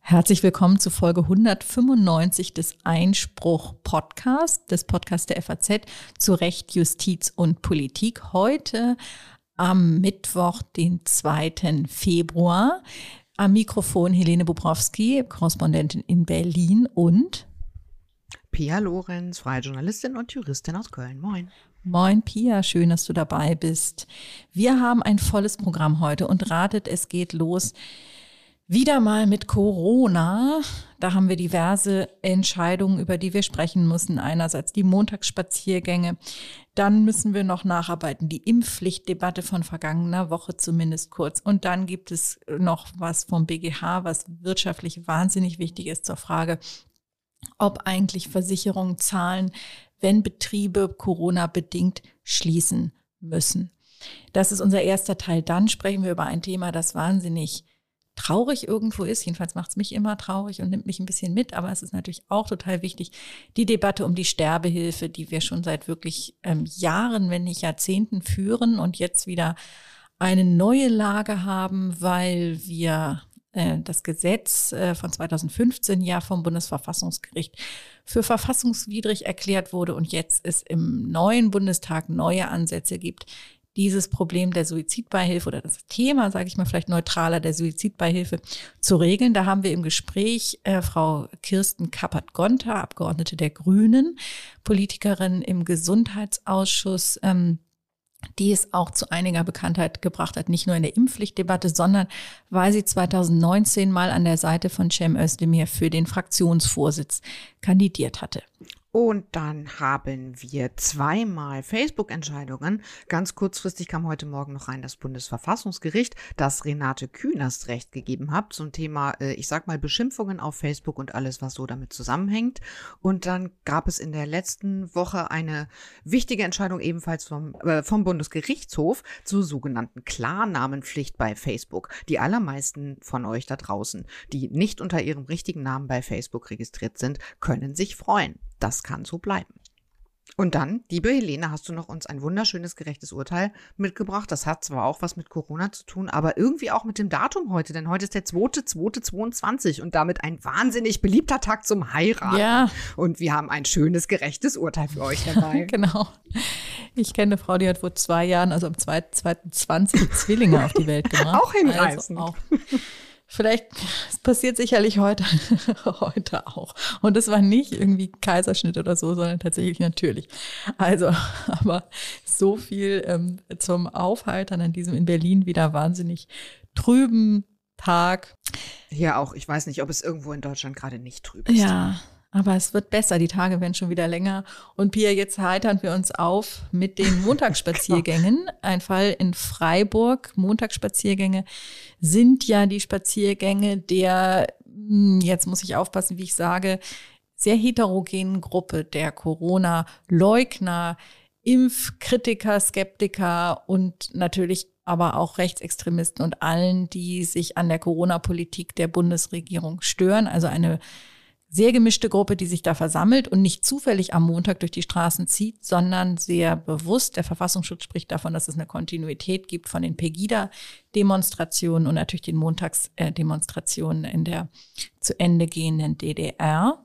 Herzlich willkommen zu Folge 195 des Einspruch Podcast, des Podcasts der FAZ zu Recht, Justiz und Politik. Heute am Mittwoch, den 2. Februar. Am Mikrofon Helene Bubrowski, Korrespondentin in Berlin und Pia Lorenz, freie Journalistin und Juristin aus Köln. Moin. Moin Pia, schön, dass du dabei bist. Wir haben ein volles Programm heute und ratet, es geht los wieder mal mit Corona. Da haben wir diverse Entscheidungen, über die wir sprechen müssen. Einerseits die Montagsspaziergänge. Dann müssen wir noch nacharbeiten, die Impfpflichtdebatte von vergangener Woche zumindest kurz. Und dann gibt es noch was vom BGH, was wirtschaftlich wahnsinnig wichtig ist zur Frage, ob eigentlich Versicherungen zahlen, wenn Betriebe Corona-bedingt schließen müssen. Das ist unser erster Teil. Dann sprechen wir über ein Thema, das wahnsinnig traurig irgendwo ist. Jedenfalls macht es mich immer traurig und nimmt mich ein bisschen mit. Aber es ist natürlich auch total wichtig, die Debatte um die Sterbehilfe, die wir schon seit wirklich ähm, Jahren, wenn nicht Jahrzehnten führen und jetzt wieder eine neue Lage haben, weil wir das Gesetz äh, von 2015 ja vom Bundesverfassungsgericht für verfassungswidrig erklärt wurde und jetzt es im neuen Bundestag neue Ansätze gibt, dieses Problem der Suizidbeihilfe oder das Thema, sage ich mal vielleicht neutraler, der Suizidbeihilfe zu regeln. Da haben wir im Gespräch äh, Frau Kirsten Kappert-Gonter, Abgeordnete der Grünen, Politikerin im Gesundheitsausschuss, ähm, die es auch zu einiger Bekanntheit gebracht hat, nicht nur in der Impfpflichtdebatte, sondern weil sie 2019 mal an der Seite von Cem Özdemir für den Fraktionsvorsitz kandidiert hatte. Und dann haben wir zweimal Facebook-Entscheidungen. Ganz kurzfristig kam heute Morgen noch rein das Bundesverfassungsgericht, das Renate Künast Recht gegeben hat zum Thema, äh, ich sag mal, Beschimpfungen auf Facebook und alles, was so damit zusammenhängt. Und dann gab es in der letzten Woche eine wichtige Entscheidung ebenfalls vom, äh, vom Bundesgerichtshof zur sogenannten Klarnamenpflicht bei Facebook. Die allermeisten von euch da draußen, die nicht unter ihrem richtigen Namen bei Facebook registriert sind, können sich freuen. Das kann so bleiben. Und dann, liebe Helene, hast du noch uns ein wunderschönes gerechtes Urteil mitgebracht. Das hat zwar auch was mit Corona zu tun, aber irgendwie auch mit dem Datum heute, denn heute ist der 2.2.22 und damit ein wahnsinnig beliebter Tag zum Heiraten. Ja. Und wir haben ein schönes gerechtes Urteil für euch dabei. genau. Ich kenne eine Frau, die hat vor zwei Jahren, also am 2.2.20 Zwillinge auf die Welt gebracht. Auch hinreißend. Also auch Vielleicht, es passiert sicherlich heute, heute auch. Und es war nicht irgendwie Kaiserschnitt oder so, sondern tatsächlich natürlich. Also, aber so viel ähm, zum Aufhaltern an diesem in Berlin wieder wahnsinnig trüben Tag. Hier auch. Ich weiß nicht, ob es irgendwo in Deutschland gerade nicht trüb ist. Ja, aber es wird besser, die Tage werden schon wieder länger. Und Pia, jetzt heitern wir uns auf mit den Montagsspaziergängen. Ein Fall in Freiburg. Montagsspaziergänge sind ja die Spaziergänge der, hm, jetzt muss ich aufpassen, wie ich sage, sehr heterogenen Gruppe der Corona-Leugner, Impfkritiker, Skeptiker und natürlich aber auch Rechtsextremisten und allen, die sich an der Corona-Politik der Bundesregierung stören. Also eine sehr gemischte Gruppe, die sich da versammelt und nicht zufällig am Montag durch die Straßen zieht, sondern sehr bewusst. Der Verfassungsschutz spricht davon, dass es eine Kontinuität gibt von den Pegida-Demonstrationen und natürlich den Montagsdemonstrationen in der zu Ende gehenden DDR.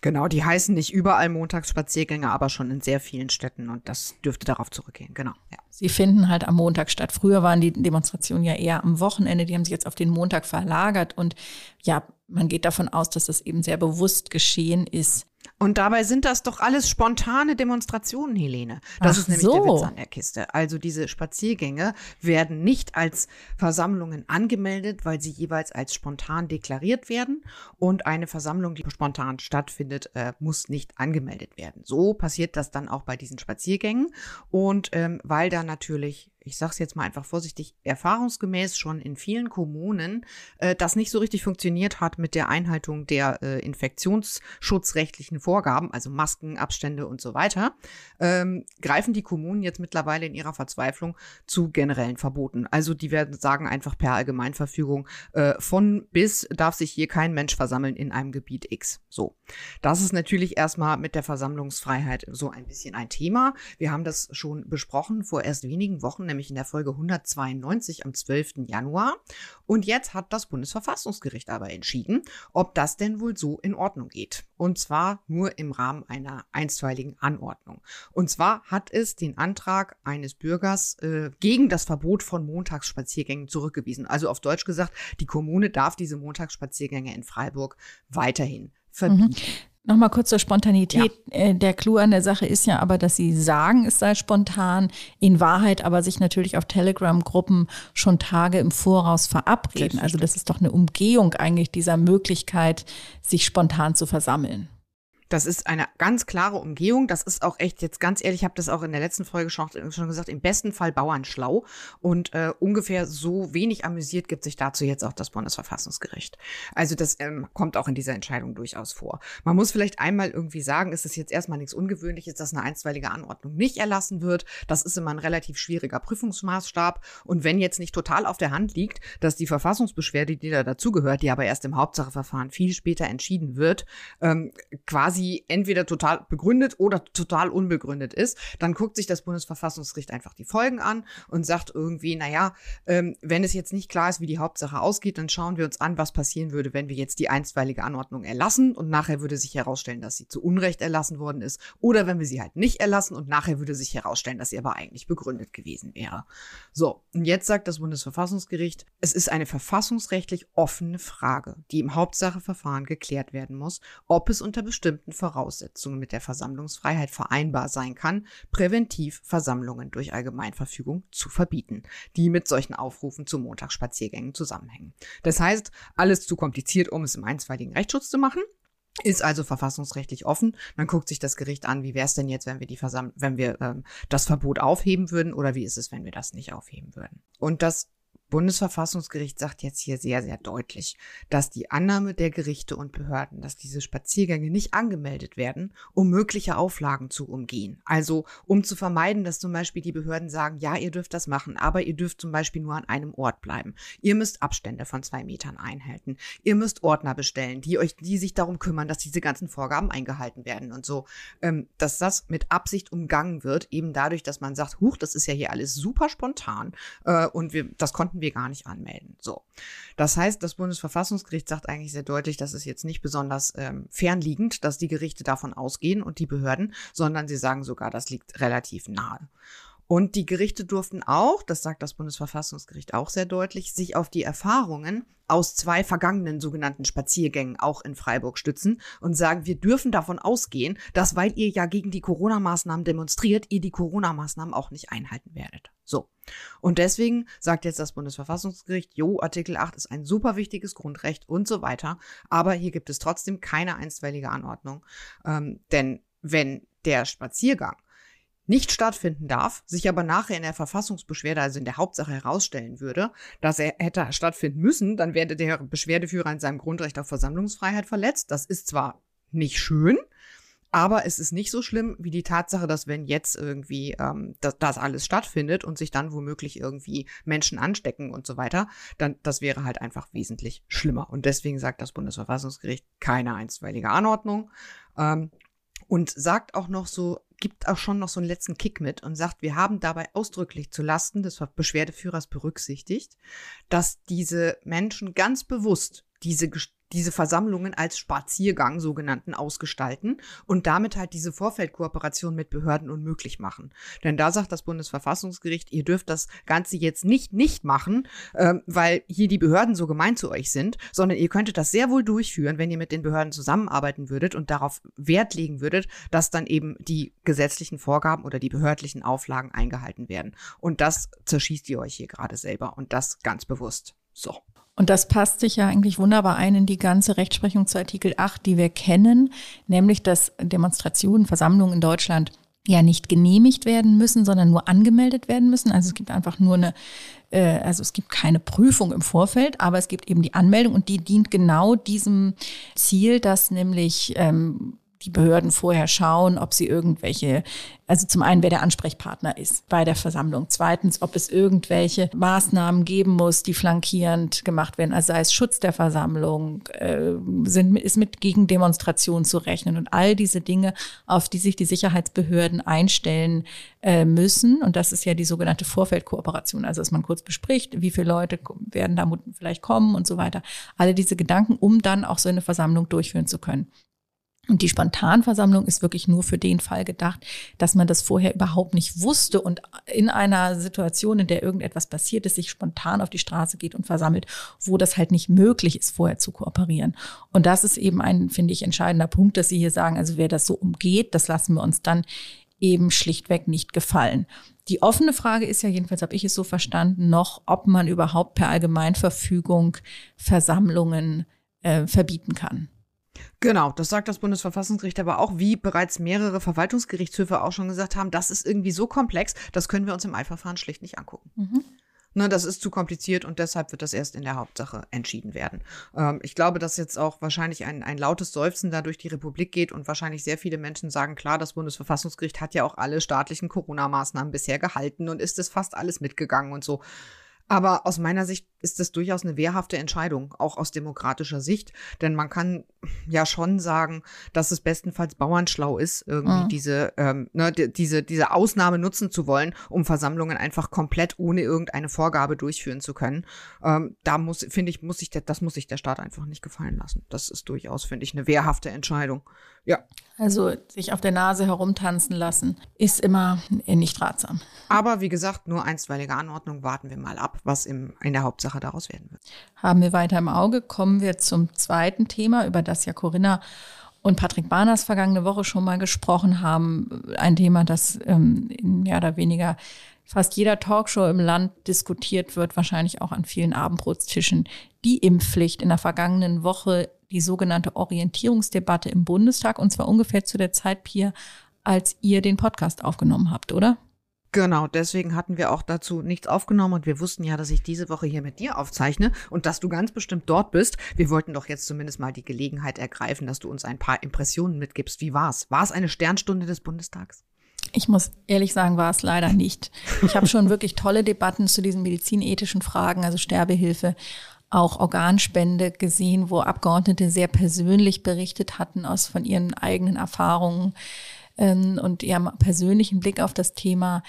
Genau, die heißen nicht überall Montagsspaziergänge, aber schon in sehr vielen Städten und das dürfte darauf zurückgehen, genau. Ja. Sie finden halt am Montag statt. Früher waren die Demonstrationen ja eher am Wochenende, die haben sich jetzt auf den Montag verlagert und ja, man geht davon aus, dass das eben sehr bewusst geschehen ist. Und dabei sind das doch alles spontane Demonstrationen, Helene. Das Ach ist nämlich so. der Witz an der Kiste. Also diese Spaziergänge werden nicht als Versammlungen angemeldet, weil sie jeweils als spontan deklariert werden. Und eine Versammlung, die spontan stattfindet, äh, muss nicht angemeldet werden. So passiert das dann auch bei diesen Spaziergängen. Und ähm, weil da natürlich ich sage es jetzt mal einfach vorsichtig, erfahrungsgemäß schon in vielen Kommunen äh, das nicht so richtig funktioniert hat mit der Einhaltung der äh, infektionsschutzrechtlichen Vorgaben, also Masken, Abstände und so weiter, ähm, greifen die Kommunen jetzt mittlerweile in ihrer Verzweiflung zu generellen Verboten. Also die werden sagen einfach per Allgemeinverfügung, äh, von bis darf sich hier kein Mensch versammeln in einem Gebiet X. So. Das ist natürlich erstmal mit der Versammlungsfreiheit so ein bisschen ein Thema. Wir haben das schon besprochen vor erst wenigen Wochen, nämlich nämlich in der Folge 192 am 12. Januar. Und jetzt hat das Bundesverfassungsgericht aber entschieden, ob das denn wohl so in Ordnung geht. Und zwar nur im Rahmen einer einstweiligen Anordnung. Und zwar hat es den Antrag eines Bürgers äh, gegen das Verbot von Montagsspaziergängen zurückgewiesen. Also auf Deutsch gesagt, die Kommune darf diese Montagsspaziergänge in Freiburg weiterhin verbieten. Mhm. Nochmal kurz zur Spontanität. Ja. Äh, der Clou an der Sache ist ja aber, dass sie sagen, es sei spontan, in Wahrheit aber sich natürlich auf Telegram-Gruppen schon Tage im Voraus verabreden. Also das ist doch eine Umgehung eigentlich dieser Möglichkeit, sich spontan zu versammeln. Das ist eine ganz klare Umgehung. Das ist auch echt jetzt ganz ehrlich, ich habe das auch in der letzten Folge schon, schon gesagt, im besten Fall bauernschlau. Und äh, ungefähr so wenig amüsiert gibt sich dazu jetzt auch das Bundesverfassungsgericht. Also das ähm, kommt auch in dieser Entscheidung durchaus vor. Man muss vielleicht einmal irgendwie sagen, ist es jetzt erstmal nichts Ungewöhnliches, dass eine einstweilige Anordnung nicht erlassen wird. Das ist immer ein relativ schwieriger Prüfungsmaßstab. Und wenn jetzt nicht total auf der Hand liegt, dass die Verfassungsbeschwerde, die da dazugehört, die aber erst im Hauptsacheverfahren viel später entschieden wird, ähm, quasi quasi entweder total begründet oder total unbegründet ist, dann guckt sich das Bundesverfassungsgericht einfach die Folgen an und sagt irgendwie, naja, ähm, wenn es jetzt nicht klar ist, wie die Hauptsache ausgeht, dann schauen wir uns an, was passieren würde, wenn wir jetzt die einstweilige Anordnung erlassen und nachher würde sich herausstellen, dass sie zu Unrecht erlassen worden ist oder wenn wir sie halt nicht erlassen und nachher würde sich herausstellen, dass sie aber eigentlich begründet gewesen wäre. So, und jetzt sagt das Bundesverfassungsgericht, es ist eine verfassungsrechtlich offene Frage, die im Hauptsacheverfahren geklärt werden muss, ob es unter bestimmten bestimmten Voraussetzungen mit der Versammlungsfreiheit vereinbar sein kann, präventiv Versammlungen durch Allgemeinverfügung zu verbieten, die mit solchen Aufrufen zu Montagsspaziergängen zusammenhängen. Das heißt, alles zu kompliziert, um es im einstweiligen Rechtsschutz zu machen. Ist also verfassungsrechtlich offen. Dann guckt sich das Gericht an, wie wäre es denn jetzt, wenn wir die wenn wir ähm, das Verbot aufheben würden oder wie ist es, wenn wir das nicht aufheben würden. Und das Bundesverfassungsgericht sagt jetzt hier sehr, sehr deutlich, dass die Annahme der Gerichte und Behörden, dass diese Spaziergänge nicht angemeldet werden, um mögliche Auflagen zu umgehen. Also um zu vermeiden, dass zum Beispiel die Behörden sagen, ja, ihr dürft das machen, aber ihr dürft zum Beispiel nur an einem Ort bleiben. Ihr müsst Abstände von zwei Metern einhalten. Ihr müsst Ordner bestellen, die euch, die sich darum kümmern, dass diese ganzen Vorgaben eingehalten werden und so. Ähm, dass das mit Absicht umgangen wird, eben dadurch, dass man sagt, huch, das ist ja hier alles super spontan äh, und wir, das konnten durften wir gar nicht anmelden. So. Das heißt, das Bundesverfassungsgericht sagt eigentlich sehr deutlich, dass es jetzt nicht besonders ähm, fernliegend, dass die Gerichte davon ausgehen und die Behörden, sondern sie sagen sogar, das liegt relativ nahe. Und die Gerichte durften auch, das sagt das Bundesverfassungsgericht auch sehr deutlich, sich auf die Erfahrungen aus zwei vergangenen sogenannten Spaziergängen auch in Freiburg stützen und sagen, wir dürfen davon ausgehen, dass weil ihr ja gegen die Corona-Maßnahmen demonstriert, ihr die Corona-Maßnahmen auch nicht einhalten werdet. So. Und deswegen sagt jetzt das Bundesverfassungsgericht, jo, Artikel 8 ist ein super wichtiges Grundrecht und so weiter. Aber hier gibt es trotzdem keine einstweilige Anordnung. Ähm, denn wenn der Spaziergang nicht stattfinden darf, sich aber nachher in der Verfassungsbeschwerde, also in der Hauptsache herausstellen würde, dass er hätte stattfinden müssen, dann werde der Beschwerdeführer in seinem Grundrecht auf Versammlungsfreiheit verletzt. Das ist zwar nicht schön, aber es ist nicht so schlimm wie die Tatsache, dass wenn jetzt irgendwie ähm, das, das alles stattfindet und sich dann womöglich irgendwie Menschen anstecken und so weiter, dann das wäre halt einfach wesentlich schlimmer. Und deswegen sagt das Bundesverfassungsgericht keine einstweilige Anordnung. Ähm, und sagt auch noch so, gibt auch schon noch so einen letzten Kick mit und sagt, wir haben dabei ausdrücklich zu Lasten des Beschwerdeführers berücksichtigt, dass diese Menschen ganz bewusst diese diese Versammlungen als Spaziergang sogenannten ausgestalten und damit halt diese Vorfeldkooperation mit Behörden unmöglich machen. Denn da sagt das Bundesverfassungsgericht, ihr dürft das Ganze jetzt nicht nicht machen, äh, weil hier die Behörden so gemein zu euch sind, sondern ihr könntet das sehr wohl durchführen, wenn ihr mit den Behörden zusammenarbeiten würdet und darauf Wert legen würdet, dass dann eben die gesetzlichen Vorgaben oder die behördlichen Auflagen eingehalten werden. Und das zerschießt ihr euch hier gerade selber und das ganz bewusst. So. Und das passt sich ja eigentlich wunderbar ein in die ganze Rechtsprechung zu Artikel 8, die wir kennen, nämlich dass Demonstrationen, Versammlungen in Deutschland ja nicht genehmigt werden müssen, sondern nur angemeldet werden müssen. Also es gibt einfach nur eine, äh, also es gibt keine Prüfung im Vorfeld, aber es gibt eben die Anmeldung und die dient genau diesem Ziel, dass nämlich ähm, die Behörden vorher schauen, ob sie irgendwelche, also zum einen, wer der Ansprechpartner ist bei der Versammlung. Zweitens, ob es irgendwelche Maßnahmen geben muss, die flankierend gemacht werden, also sei es Schutz der Versammlung, äh, sind, ist mit Gegendemonstrationen zu rechnen und all diese Dinge, auf die sich die Sicherheitsbehörden einstellen äh, müssen. Und das ist ja die sogenannte Vorfeldkooperation, also dass man kurz bespricht, wie viele Leute werden da vielleicht kommen und so weiter. Alle diese Gedanken, um dann auch so eine Versammlung durchführen zu können. Und die Spontanversammlung ist wirklich nur für den Fall gedacht, dass man das vorher überhaupt nicht wusste und in einer Situation, in der irgendetwas passiert ist, sich spontan auf die Straße geht und versammelt, wo das halt nicht möglich ist, vorher zu kooperieren. Und das ist eben ein, finde ich, entscheidender Punkt, dass Sie hier sagen, also wer das so umgeht, das lassen wir uns dann eben schlichtweg nicht gefallen. Die offene Frage ist ja, jedenfalls habe ich es so verstanden, noch, ob man überhaupt per Allgemeinverfügung Versammlungen äh, verbieten kann. Genau, das sagt das Bundesverfassungsgericht aber auch, wie bereits mehrere Verwaltungsgerichtshöfe auch schon gesagt haben, das ist irgendwie so komplex, das können wir uns im Eilverfahren schlicht nicht angucken. Mhm. Ne, das ist zu kompliziert und deshalb wird das erst in der Hauptsache entschieden werden. Ähm, ich glaube, dass jetzt auch wahrscheinlich ein, ein lautes Seufzen da durch die Republik geht und wahrscheinlich sehr viele Menschen sagen, klar, das Bundesverfassungsgericht hat ja auch alle staatlichen Corona-Maßnahmen bisher gehalten und ist es fast alles mitgegangen und so. Aber aus meiner Sicht ist das durchaus eine wehrhafte Entscheidung, auch aus demokratischer Sicht. Denn man kann ja schon sagen, dass es bestenfalls bauernschlau ist, irgendwie mhm. diese, ähm, ne, diese, diese Ausnahme nutzen zu wollen, um Versammlungen einfach komplett ohne irgendeine Vorgabe durchführen zu können. Ähm, da muss, finde ich, muss sich der, das muss sich der Staat einfach nicht gefallen lassen. Das ist durchaus, finde ich, eine wehrhafte Entscheidung. Ja. Also sich auf der Nase herumtanzen lassen, ist immer nicht ratsam. Aber wie gesagt, nur einstweilige Anordnung, warten wir mal ab, was im, in der Hauptsache daraus werden wird. Haben wir weiter im Auge. Kommen wir zum zweiten Thema, über das ja Corinna und Patrick Barners vergangene Woche schon mal gesprochen haben. Ein Thema, das ähm, in mehr oder weniger fast jeder Talkshow im Land diskutiert wird, wahrscheinlich auch an vielen Abendbrotstischen. Die Impfpflicht in der vergangenen Woche die sogenannte Orientierungsdebatte im Bundestag und zwar ungefähr zu der Zeit, Pia, als ihr den Podcast aufgenommen habt, oder? Genau, deswegen hatten wir auch dazu nichts aufgenommen und wir wussten ja, dass ich diese Woche hier mit dir aufzeichne und dass du ganz bestimmt dort bist. Wir wollten doch jetzt zumindest mal die Gelegenheit ergreifen, dass du uns ein paar Impressionen mitgibst. Wie war's? War es eine Sternstunde des Bundestags? Ich muss ehrlich sagen, war es leider nicht. Ich habe schon wirklich tolle Debatten zu diesen medizinethischen Fragen, also Sterbehilfe, auch Organspende gesehen, wo Abgeordnete sehr persönlich berichtet hatten aus von ihren eigenen Erfahrungen ähm, und ihrem persönlichen Blick auf das Thema.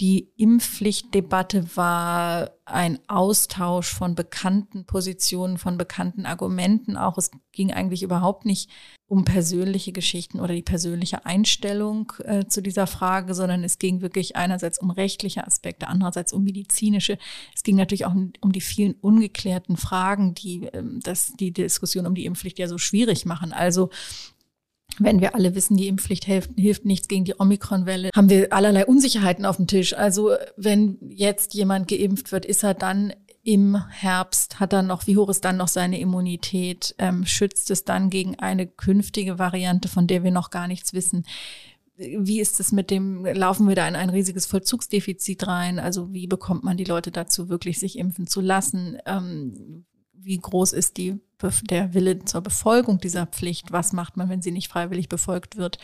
Die Impfpflichtdebatte war ein Austausch von bekannten Positionen, von bekannten Argumenten auch. Es ging eigentlich überhaupt nicht um persönliche Geschichten oder die persönliche Einstellung äh, zu dieser Frage, sondern es ging wirklich einerseits um rechtliche Aspekte, andererseits um medizinische. Es ging natürlich auch um, um die vielen ungeklärten Fragen, die ähm, das, die Diskussion um die Impfpflicht ja so schwierig machen. Also wenn wir alle wissen, die Impfpflicht hilft, hilft nichts gegen die Omikron-Welle, haben wir allerlei Unsicherheiten auf dem Tisch. Also wenn jetzt jemand geimpft wird, ist er dann im Herbst, hat er noch, wie hoch ist dann noch seine Immunität? Ähm, schützt es dann gegen eine künftige Variante, von der wir noch gar nichts wissen? Wie ist es mit dem, laufen wir da in ein riesiges Vollzugsdefizit rein? Also wie bekommt man die Leute dazu, wirklich sich impfen zu lassen? Ähm, wie groß ist die, der Wille zur Befolgung dieser Pflicht? Was macht man, wenn sie nicht freiwillig befolgt wird?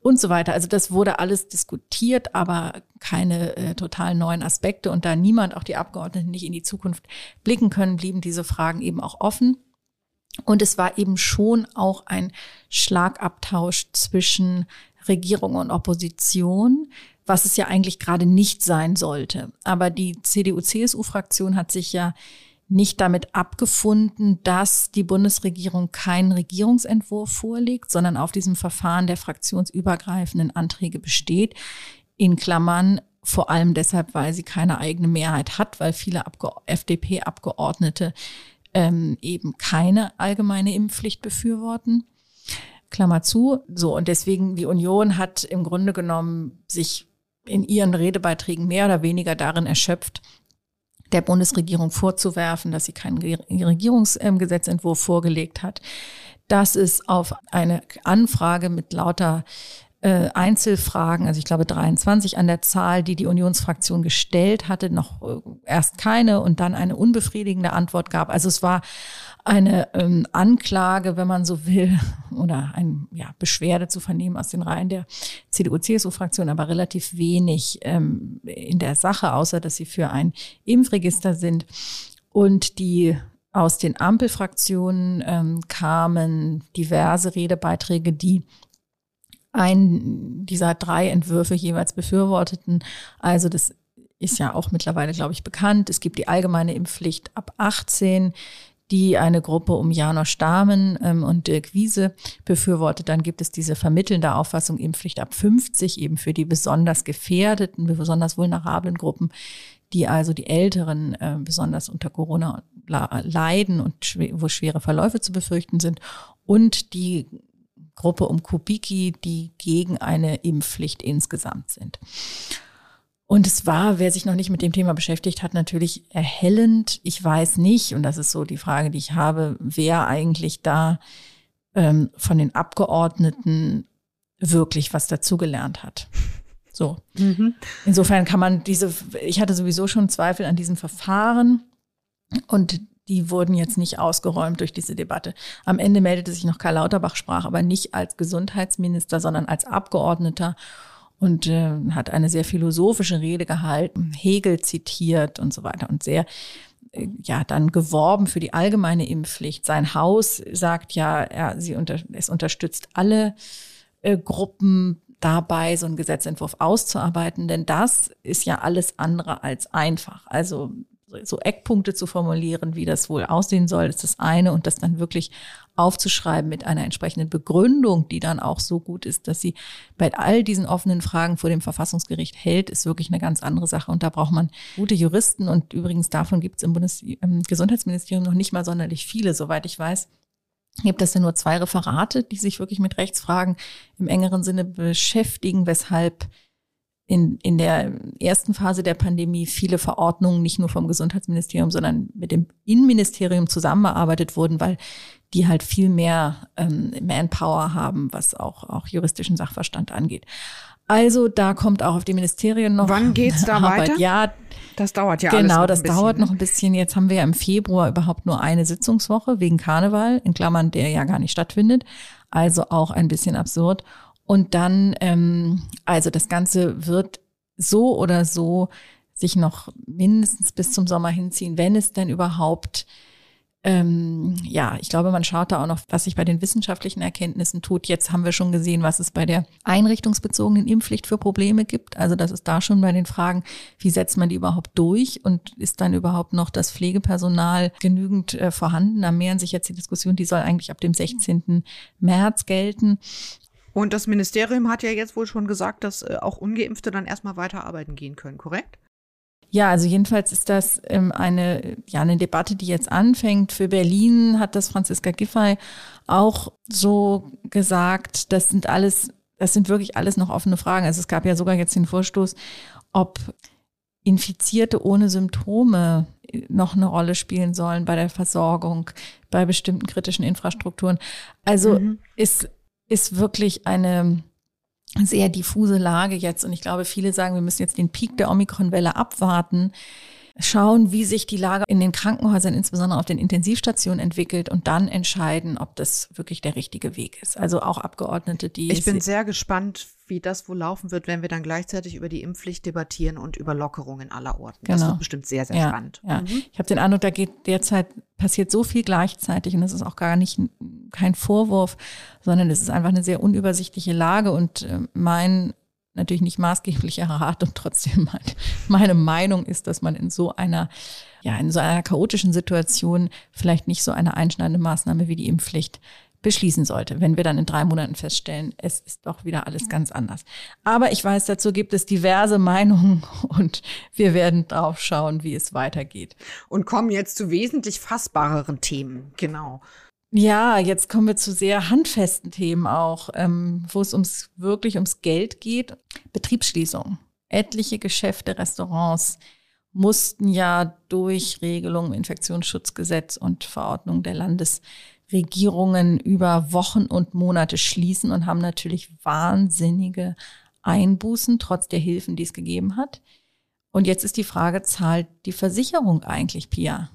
Und so weiter. Also das wurde alles diskutiert, aber keine äh, total neuen Aspekte. Und da niemand, auch die Abgeordneten, nicht in die Zukunft blicken können, blieben diese Fragen eben auch offen. Und es war eben schon auch ein Schlagabtausch zwischen Regierung und Opposition, was es ja eigentlich gerade nicht sein sollte. Aber die CDU-CSU-Fraktion hat sich ja nicht damit abgefunden, dass die Bundesregierung keinen Regierungsentwurf vorlegt, sondern auf diesem Verfahren der fraktionsübergreifenden Anträge besteht. In Klammern vor allem deshalb, weil sie keine eigene Mehrheit hat, weil viele FDP-Abgeordnete ähm, eben keine allgemeine Impfpflicht befürworten. Klammer zu. So, und deswegen die Union hat im Grunde genommen sich in ihren Redebeiträgen mehr oder weniger darin erschöpft, der Bundesregierung vorzuwerfen, dass sie keinen Regierungsgesetzentwurf vorgelegt hat, dass es auf eine Anfrage mit lauter äh, Einzelfragen, also ich glaube 23 an der Zahl, die die Unionsfraktion gestellt hatte, noch äh, erst keine und dann eine unbefriedigende Antwort gab. Also es war eine ähm, Anklage, wenn man so will, oder ein ja, Beschwerde zu vernehmen aus den Reihen der CDU-CSU-Fraktion, aber relativ wenig ähm, in der Sache, außer dass sie für ein Impfregister sind. Und die aus den Ampelfraktionen ähm, kamen diverse Redebeiträge, die einen dieser drei Entwürfe jeweils befürworteten. Also das ist ja auch mittlerweile, glaube ich, bekannt. Es gibt die allgemeine Impfpflicht ab 18, die eine Gruppe um Janosch Stamen ähm, und Dirk Wiese befürwortet. Dann gibt es diese vermittelnde Auffassung Impfpflicht ab 50, eben für die besonders gefährdeten, besonders vulnerablen Gruppen, die also die Älteren äh, besonders unter Corona leiden und schw wo schwere Verläufe zu befürchten sind. Und die Gruppe um Kubicki, die gegen eine Impfpflicht insgesamt sind. Und es war, wer sich noch nicht mit dem Thema beschäftigt hat, natürlich erhellend. Ich weiß nicht, und das ist so die Frage, die ich habe, wer eigentlich da ähm, von den Abgeordneten wirklich was dazugelernt hat. So. Mhm. Insofern kann man diese, ich hatte sowieso schon Zweifel an diesem Verfahren und die wurden jetzt nicht ausgeräumt durch diese Debatte. Am Ende meldete sich noch Karl Lauterbach, sprach aber nicht als Gesundheitsminister, sondern als Abgeordneter und äh, hat eine sehr philosophische Rede gehalten, Hegel zitiert und so weiter und sehr äh, ja dann geworben für die allgemeine Impfpflicht. Sein Haus sagt ja, er, sie unter, es unterstützt alle äh, Gruppen dabei, so einen Gesetzentwurf auszuarbeiten, denn das ist ja alles andere als einfach. Also so Eckpunkte zu formulieren, wie das wohl aussehen soll, ist das eine und das dann wirklich aufzuschreiben mit einer entsprechenden Begründung, die dann auch so gut ist, dass sie bei all diesen offenen Fragen vor dem Verfassungsgericht hält, ist wirklich eine ganz andere Sache. Und da braucht man gute Juristen. Und übrigens davon gibt es im Bundesgesundheitsministerium noch nicht mal sonderlich viele, soweit ich weiß. Gibt es ja nur zwei Referate, die sich wirklich mit Rechtsfragen im engeren Sinne beschäftigen, weshalb in, in der ersten Phase der Pandemie viele Verordnungen nicht nur vom Gesundheitsministerium, sondern mit dem Innenministerium zusammengearbeitet wurden, weil die halt viel mehr ähm, Manpower haben, was auch, auch juristischen Sachverstand angeht. Also da kommt auch auf die Ministerien noch. Wann geht's da Arbeit. weiter? Ja, das dauert ja genau, das bisschen, dauert ne? noch ein bisschen. Jetzt haben wir ja im Februar überhaupt nur eine Sitzungswoche wegen Karneval, in Klammern, der ja gar nicht stattfindet. Also auch ein bisschen absurd. Und dann, ähm, also das Ganze wird so oder so sich noch mindestens bis zum Sommer hinziehen, wenn es denn überhaupt ähm, ja, ich glaube, man schaut da auch noch, was sich bei den wissenschaftlichen Erkenntnissen tut. Jetzt haben wir schon gesehen, was es bei der einrichtungsbezogenen Impfpflicht für Probleme gibt. Also das ist da schon bei den Fragen, wie setzt man die überhaupt durch und ist dann überhaupt noch das Pflegepersonal genügend äh, vorhanden? Da mehren sich jetzt die Diskussion, die soll eigentlich ab dem 16. März gelten. Und das Ministerium hat ja jetzt wohl schon gesagt, dass äh, auch Ungeimpfte dann erstmal weiter arbeiten gehen können, korrekt? Ja, also jedenfalls ist das ähm, eine, ja, eine Debatte, die jetzt anfängt. Für Berlin hat das Franziska Giffey auch so gesagt. Das sind alles, das sind wirklich alles noch offene Fragen. Also es gab ja sogar jetzt den Vorstoß, ob Infizierte ohne Symptome noch eine Rolle spielen sollen bei der Versorgung, bei bestimmten kritischen Infrastrukturen. Also mhm. ist ist wirklich eine sehr diffuse Lage jetzt. Und ich glaube, viele sagen, wir müssen jetzt den Peak der Omikron-Welle abwarten schauen, wie sich die Lage in den Krankenhäusern, insbesondere auf den Intensivstationen entwickelt und dann entscheiden, ob das wirklich der richtige Weg ist. Also auch Abgeordnete, die. Ich bin sehr gespannt, wie das wohl laufen wird, wenn wir dann gleichzeitig über die Impfpflicht debattieren und über Lockerungen aller Orten. Genau. Das wird bestimmt sehr, sehr ja, spannend. Ja. Mhm. Ich habe den Eindruck, da geht derzeit passiert so viel gleichzeitig und das ist auch gar nicht kein Vorwurf, sondern es ist einfach eine sehr unübersichtliche Lage und äh, mein natürlich nicht maßgeblicher Rat und trotzdem meine Meinung ist, dass man in so einer, ja, in so einer chaotischen Situation vielleicht nicht so eine einschneidende Maßnahme wie die Impfpflicht beschließen sollte, wenn wir dann in drei Monaten feststellen, es ist doch wieder alles ganz anders. Aber ich weiß, dazu gibt es diverse Meinungen und wir werden drauf schauen, wie es weitergeht. Und kommen jetzt zu wesentlich fassbareren Themen. Genau. Ja, jetzt kommen wir zu sehr handfesten Themen auch, ähm, wo es ums wirklich ums Geld geht. Betriebsschließung. Etliche Geschäfte, Restaurants mussten ja durch Regelungen Infektionsschutzgesetz und Verordnung der Landesregierungen über Wochen und Monate schließen und haben natürlich wahnsinnige Einbußen, trotz der Hilfen, die es gegeben hat. Und jetzt ist die Frage, zahlt die Versicherung eigentlich, Pia?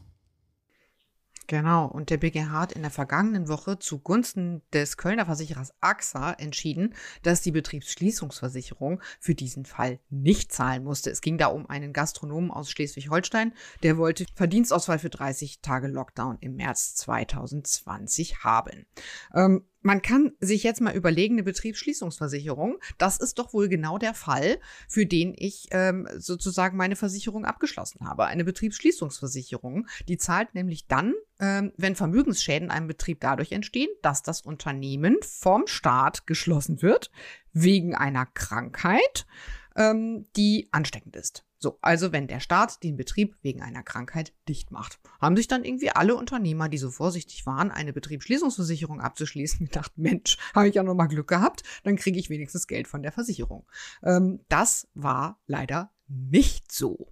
Genau, und der BGH hat in der vergangenen Woche zugunsten des Kölner Versicherers AXA entschieden, dass die Betriebsschließungsversicherung für diesen Fall nicht zahlen musste. Es ging da um einen Gastronomen aus Schleswig-Holstein, der wollte Verdienstausfall für 30 Tage Lockdown im März 2020 haben. Ähm, man kann sich jetzt mal überlegen, eine Betriebsschließungsversicherung, das ist doch wohl genau der Fall, für den ich ähm, sozusagen meine Versicherung abgeschlossen habe. Eine Betriebsschließungsversicherung, die zahlt nämlich dann, ähm, wenn Vermögensschäden einem Betrieb dadurch entstehen, dass das Unternehmen vom Staat geschlossen wird, wegen einer Krankheit, ähm, die ansteckend ist. So, also wenn der Staat den Betrieb wegen einer Krankheit dicht macht, haben sich dann irgendwie alle Unternehmer, die so vorsichtig waren, eine Betriebsschließungsversicherung abzuschließen, gedacht, Mensch, habe ich ja noch mal Glück gehabt, dann kriege ich wenigstens Geld von der Versicherung. Ähm, das war leider nicht so.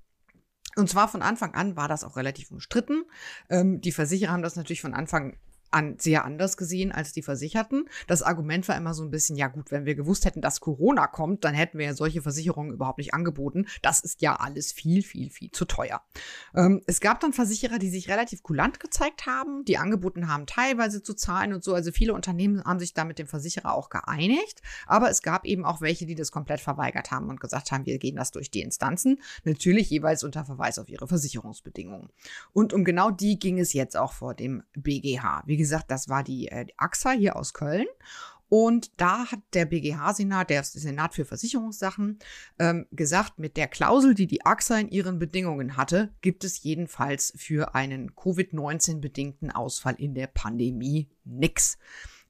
Und zwar von Anfang an war das auch relativ umstritten. Ähm, die Versicherer haben das natürlich von Anfang an sehr anders gesehen als die Versicherten. Das Argument war immer so ein bisschen, ja gut, wenn wir gewusst hätten, dass Corona kommt, dann hätten wir ja solche Versicherungen überhaupt nicht angeboten. Das ist ja alles viel, viel, viel zu teuer. Ähm, es gab dann Versicherer, die sich relativ kulant gezeigt haben, die angeboten haben, teilweise zu zahlen und so. Also viele Unternehmen haben sich da mit dem Versicherer auch geeinigt. Aber es gab eben auch welche, die das komplett verweigert haben und gesagt haben, wir gehen das durch die Instanzen. Natürlich jeweils unter Verweis auf ihre Versicherungsbedingungen. Und um genau die ging es jetzt auch vor dem BGH. Wie wie gesagt, das war die, äh, die AXA hier aus Köln. Und da hat der BGH-Senat, der Senat für Versicherungssachen, ähm, gesagt, mit der Klausel, die die AXA in ihren Bedingungen hatte, gibt es jedenfalls für einen Covid-19-bedingten Ausfall in der Pandemie nichts.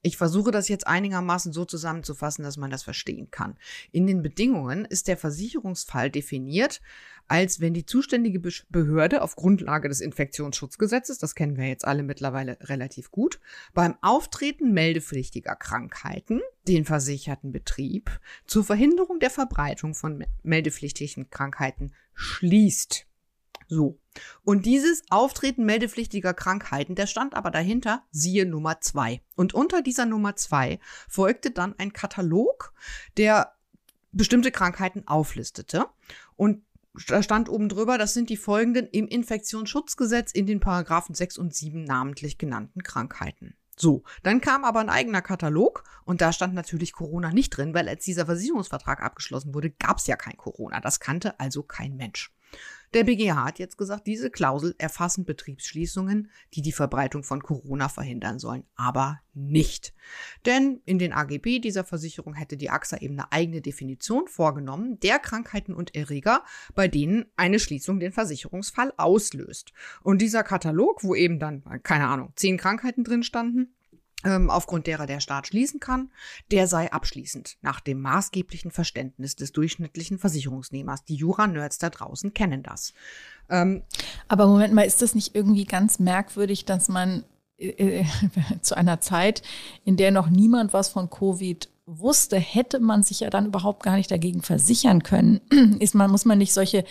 Ich versuche das jetzt einigermaßen so zusammenzufassen, dass man das verstehen kann. In den Bedingungen ist der Versicherungsfall definiert als wenn die zuständige Behörde auf Grundlage des Infektionsschutzgesetzes, das kennen wir jetzt alle mittlerweile relativ gut, beim Auftreten meldepflichtiger Krankheiten den versicherten Betrieb zur Verhinderung der Verbreitung von meldepflichtigen Krankheiten schließt. So. Und dieses Auftreten meldepflichtiger Krankheiten, der stand aber dahinter, siehe Nummer zwei. Und unter dieser Nummer zwei folgte dann ein Katalog, der bestimmte Krankheiten auflistete. Und da stand oben drüber, das sind die folgenden im Infektionsschutzgesetz in den Paragraphen 6 und 7 namentlich genannten Krankheiten. So, dann kam aber ein eigener Katalog und da stand natürlich Corona nicht drin, weil als dieser Versicherungsvertrag abgeschlossen wurde, gab es ja kein Corona. Das kannte also kein Mensch. Der BGH hat jetzt gesagt, diese Klausel erfassen Betriebsschließungen, die die Verbreitung von Corona verhindern sollen, aber nicht. Denn in den AGB dieser Versicherung hätte die AXA eben eine eigene Definition vorgenommen der Krankheiten und Erreger, bei denen eine Schließung den Versicherungsfall auslöst. Und dieser Katalog, wo eben dann, keine Ahnung, zehn Krankheiten drin standen, aufgrund derer der Staat schließen kann, der sei abschließend nach dem maßgeblichen Verständnis des durchschnittlichen Versicherungsnehmers. Die Jura-Nerds da draußen kennen das. Ähm, Aber Moment mal, ist das nicht irgendwie ganz merkwürdig, dass man äh, äh zu einer Zeit, in der noch niemand was von Covid wusste, hätte man sich ja dann überhaupt gar nicht dagegen versichern können. Ist man, muss man nicht solche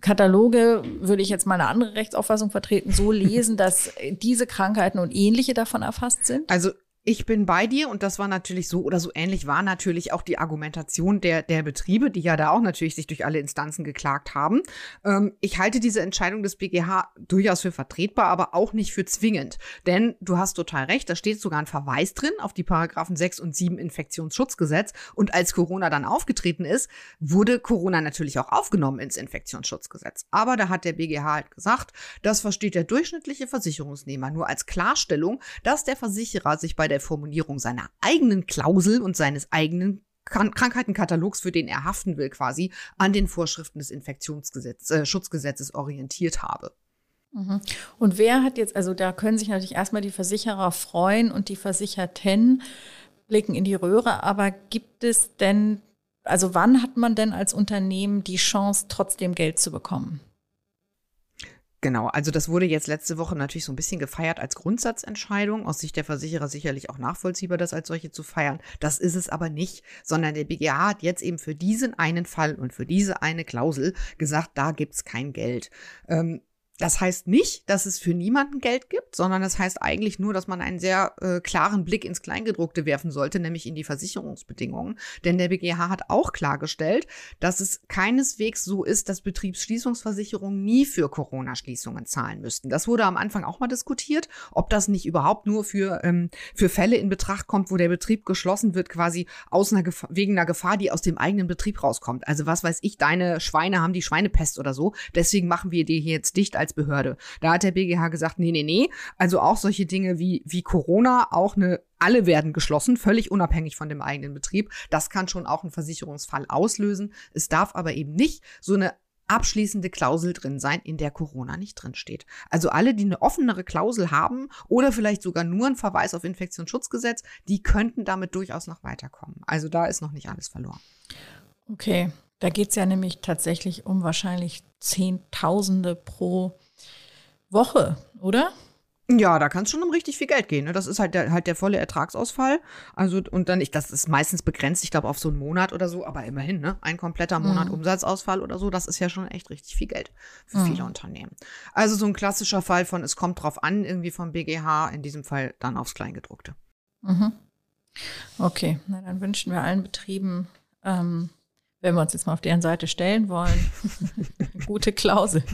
Kataloge, würde ich jetzt mal eine andere Rechtsauffassung vertreten, so lesen, dass diese Krankheiten und ähnliche davon erfasst sind? Also ich bin bei dir und das war natürlich so oder so ähnlich war natürlich auch die Argumentation der, der Betriebe, die ja da auch natürlich sich durch alle Instanzen geklagt haben. Ähm, ich halte diese Entscheidung des BGH durchaus für vertretbar, aber auch nicht für zwingend. Denn du hast total recht, da steht sogar ein Verweis drin auf die Paragraphen 6 und 7 Infektionsschutzgesetz. Und als Corona dann aufgetreten ist, wurde Corona natürlich auch aufgenommen ins Infektionsschutzgesetz. Aber da hat der BGH halt gesagt, das versteht der durchschnittliche Versicherungsnehmer nur als Klarstellung, dass der Versicherer sich bei der Formulierung seiner eigenen Klausel und seines eigenen Krankheitenkatalogs, für den er haften will, quasi an den Vorschriften des Infektionsschutzgesetzes äh, orientiert habe. Mhm. Und wer hat jetzt, also da können sich natürlich erstmal die Versicherer freuen und die Versicherten blicken in die Röhre, aber gibt es denn, also wann hat man denn als Unternehmen die Chance, trotzdem Geld zu bekommen? Genau, also das wurde jetzt letzte Woche natürlich so ein bisschen gefeiert als Grundsatzentscheidung. Aus Sicht der Versicherer sicherlich auch nachvollziehbar, das als solche zu feiern. Das ist es aber nicht, sondern der BGH hat jetzt eben für diesen einen Fall und für diese eine Klausel gesagt, da gibt's kein Geld. Ähm, Das heißt nicht, dass es für niemanden Geld gibt, sondern das heißt eigentlich nur, dass man einen sehr äh, klaren Blick ins Kleingedruckte werfen sollte, nämlich in die Versicherungsbedingungen. Denn der BGH hat auch klargestellt, dass es keineswegs so ist, dass Betriebsschließungsversicherungen nie für Corona-Schließungen zahlen müssten. Das wurde am Anfang auch mal diskutiert, ob das nicht überhaupt nur für, ähm, für Fälle in Betracht kommt, wo der Betrieb geschlossen wird, quasi aus einer Gefahr, wegen einer Gefahr, die aus dem eigenen Betrieb rauskommt. Also was weiß ich, deine Schweine haben die Schweinepest oder so. Deswegen machen wir die hier jetzt dicht als Behörde. Da hat der BGH gesagt, nee, nee, nee. Also auch solche Dinge wie, wie Corona, auch eine alle werden geschlossen, völlig unabhängig von dem eigenen Betrieb. Das kann schon auch einen Versicherungsfall auslösen. Es darf aber eben nicht so eine abschließende Klausel drin sein, in der Corona nicht drin steht. Also alle, die eine offenere Klausel haben oder vielleicht sogar nur einen Verweis auf Infektionsschutzgesetz, die könnten damit durchaus noch weiterkommen. Also da ist noch nicht alles verloren. Okay, da geht es ja nämlich tatsächlich um wahrscheinlich Zehntausende pro Woche, oder? Ja, da kann es schon um richtig viel Geld gehen. Ne? Das ist halt der, halt der volle Ertragsausfall. Also, und dann, ich, das ist meistens begrenzt, ich glaube, auf so einen Monat oder so, aber immerhin, ne? Ein kompletter Monat mhm. Umsatzausfall oder so, das ist ja schon echt richtig viel Geld für mhm. viele Unternehmen. Also so ein klassischer Fall von, es kommt drauf an, irgendwie vom BGH, in diesem Fall dann aufs Kleingedruckte. Mhm. Okay, na dann wünschen wir allen Betrieben ähm, wenn wir uns jetzt mal auf deren Seite stellen wollen, gute Klausel.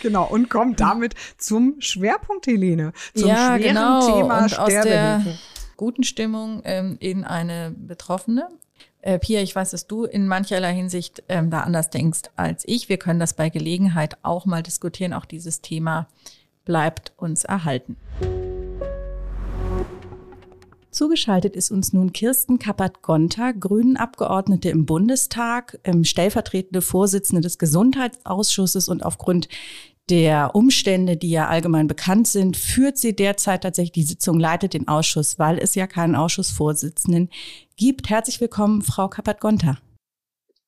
Genau, und kommt damit zum Schwerpunkt, Helene. Zum ja, schweren genau. Thema und aus der guten Stimmung ähm, in eine Betroffene. Äh, Pia, ich weiß, dass du in mancherlei Hinsicht ähm, da anders denkst als ich. Wir können das bei Gelegenheit auch mal diskutieren. Auch dieses Thema bleibt uns erhalten. Zugeschaltet ist uns nun Kirsten Kappert-Gonter, Grünen-Abgeordnete im Bundestag, ähm, stellvertretende Vorsitzende des Gesundheitsausschusses und aufgrund der Umstände, die ja allgemein bekannt sind, führt sie derzeit tatsächlich die Sitzung, leitet den Ausschuss, weil es ja keinen Ausschussvorsitzenden gibt. Herzlich willkommen, Frau Kappert-Gonter.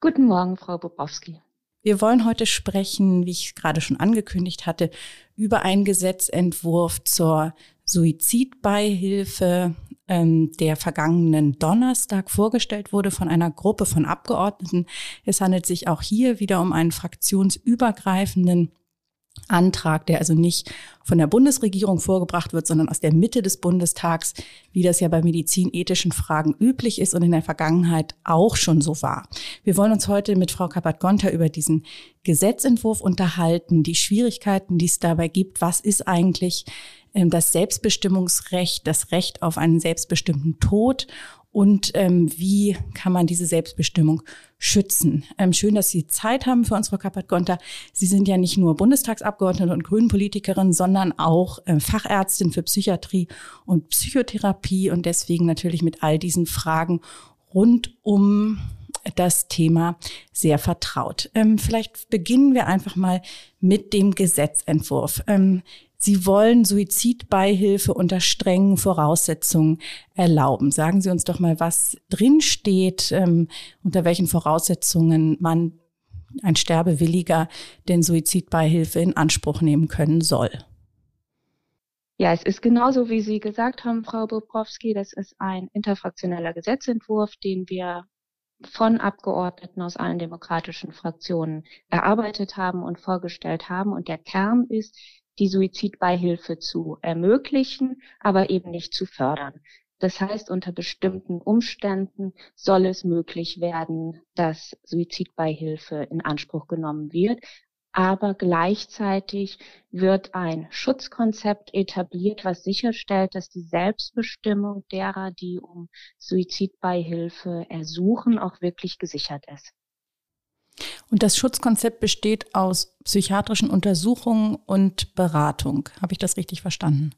Guten Morgen, Frau Bobrowski. Wir wollen heute sprechen, wie ich gerade schon angekündigt hatte, über einen Gesetzentwurf zur Suizidbeihilfe ähm, der vergangenen Donnerstag vorgestellt wurde von einer Gruppe von Abgeordneten. Es handelt sich auch hier wieder um einen fraktionsübergreifenden Antrag, der also nicht von der Bundesregierung vorgebracht wird, sondern aus der Mitte des Bundestags, wie das ja bei medizinethischen Fragen üblich ist und in der Vergangenheit auch schon so war. Wir wollen uns heute mit Frau Kappert-Gonter über diesen Gesetzentwurf unterhalten, die Schwierigkeiten, die es dabei gibt. Was ist eigentlich das Selbstbestimmungsrecht, das Recht auf einen selbstbestimmten Tod und ähm, wie kann man diese Selbstbestimmung schützen. Ähm, schön, dass Sie Zeit haben für uns, Frau Kappert-Gonter. Sie sind ja nicht nur Bundestagsabgeordnete und Grünenpolitikerin, sondern auch äh, Fachärztin für Psychiatrie und Psychotherapie und deswegen natürlich mit all diesen Fragen rund um das Thema sehr vertraut. Ähm, vielleicht beginnen wir einfach mal mit dem Gesetzentwurf. Ähm, Sie wollen Suizidbeihilfe unter strengen Voraussetzungen erlauben. Sagen Sie uns doch mal, was drin steht, ähm, unter welchen Voraussetzungen man ein Sterbewilliger den Suizidbeihilfe in Anspruch nehmen können soll. Ja, es ist genauso, wie Sie gesagt haben, Frau Bobrowski. Das ist ein interfraktioneller Gesetzentwurf, den wir von Abgeordneten aus allen demokratischen Fraktionen erarbeitet haben und vorgestellt haben. Und der Kern ist, die Suizidbeihilfe zu ermöglichen, aber eben nicht zu fördern. Das heißt, unter bestimmten Umständen soll es möglich werden, dass Suizidbeihilfe in Anspruch genommen wird. Aber gleichzeitig wird ein Schutzkonzept etabliert, was sicherstellt, dass die Selbstbestimmung derer, die um Suizidbeihilfe ersuchen, auch wirklich gesichert ist. Und das Schutzkonzept besteht aus psychiatrischen Untersuchungen und Beratung. Habe ich das richtig verstanden?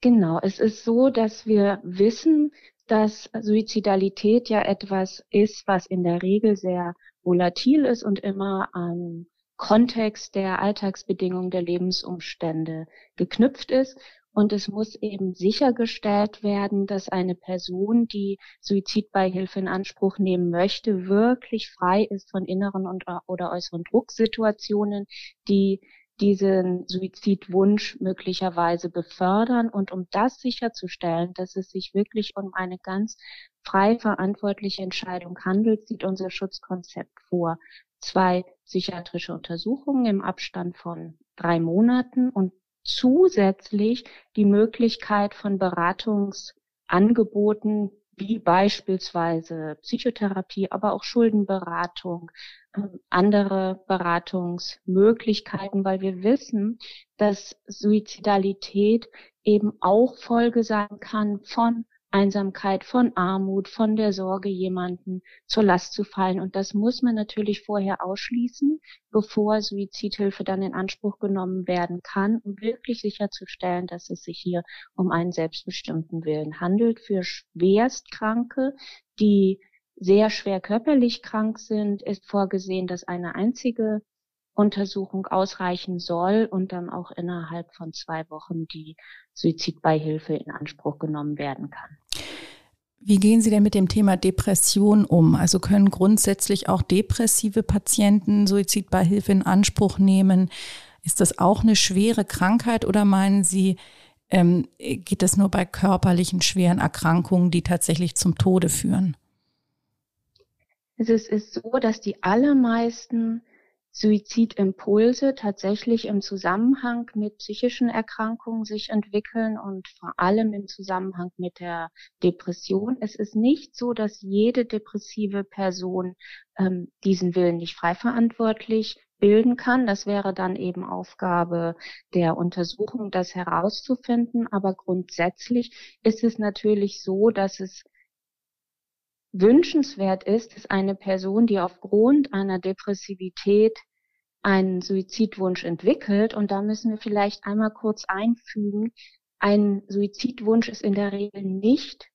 Genau, es ist so, dass wir wissen, dass Suizidalität ja etwas ist, was in der Regel sehr volatil ist und immer an Kontext der Alltagsbedingungen, der Lebensumstände geknüpft ist. Und es muss eben sichergestellt werden, dass eine Person, die Suizidbeihilfe in Anspruch nehmen möchte, wirklich frei ist von inneren und, oder äußeren Drucksituationen, die diesen Suizidwunsch möglicherweise befördern. Und um das sicherzustellen, dass es sich wirklich um eine ganz frei verantwortliche Entscheidung handelt, sieht unser Schutzkonzept vor zwei psychiatrische Untersuchungen im Abstand von drei Monaten und zusätzlich die Möglichkeit von Beratungsangeboten wie beispielsweise Psychotherapie, aber auch Schuldenberatung, ähm, andere Beratungsmöglichkeiten, weil wir wissen, dass Suizidalität eben auch Folge sein kann von Einsamkeit, von Armut, von der Sorge, jemanden zur Last zu fallen. Und das muss man natürlich vorher ausschließen, bevor Suizidhilfe dann in Anspruch genommen werden kann, um wirklich sicherzustellen, dass es sich hier um einen selbstbestimmten Willen handelt. Für Schwerstkranke, die sehr schwer körperlich krank sind, ist vorgesehen, dass eine einzige Untersuchung ausreichen soll und dann auch innerhalb von zwei Wochen die Suizidbeihilfe in Anspruch genommen werden kann. Wie gehen Sie denn mit dem Thema Depression um? Also können grundsätzlich auch depressive Patienten Suizidbeihilfe in Anspruch nehmen? Ist das auch eine schwere Krankheit oder meinen Sie, ähm, geht das nur bei körperlichen schweren Erkrankungen, die tatsächlich zum Tode führen? Es ist so, dass die allermeisten Suizidimpulse tatsächlich im Zusammenhang mit psychischen Erkrankungen sich entwickeln und vor allem im Zusammenhang mit der Depression. Es ist nicht so, dass jede depressive Person ähm, diesen Willen nicht frei verantwortlich bilden kann. Das wäre dann eben Aufgabe der Untersuchung, das herauszufinden. Aber grundsätzlich ist es natürlich so, dass es wünschenswert ist, dass eine Person, die aufgrund einer Depressivität einen Suizidwunsch entwickelt, und da müssen wir vielleicht einmal kurz einfügen, ein Suizidwunsch ist in der Regel nicht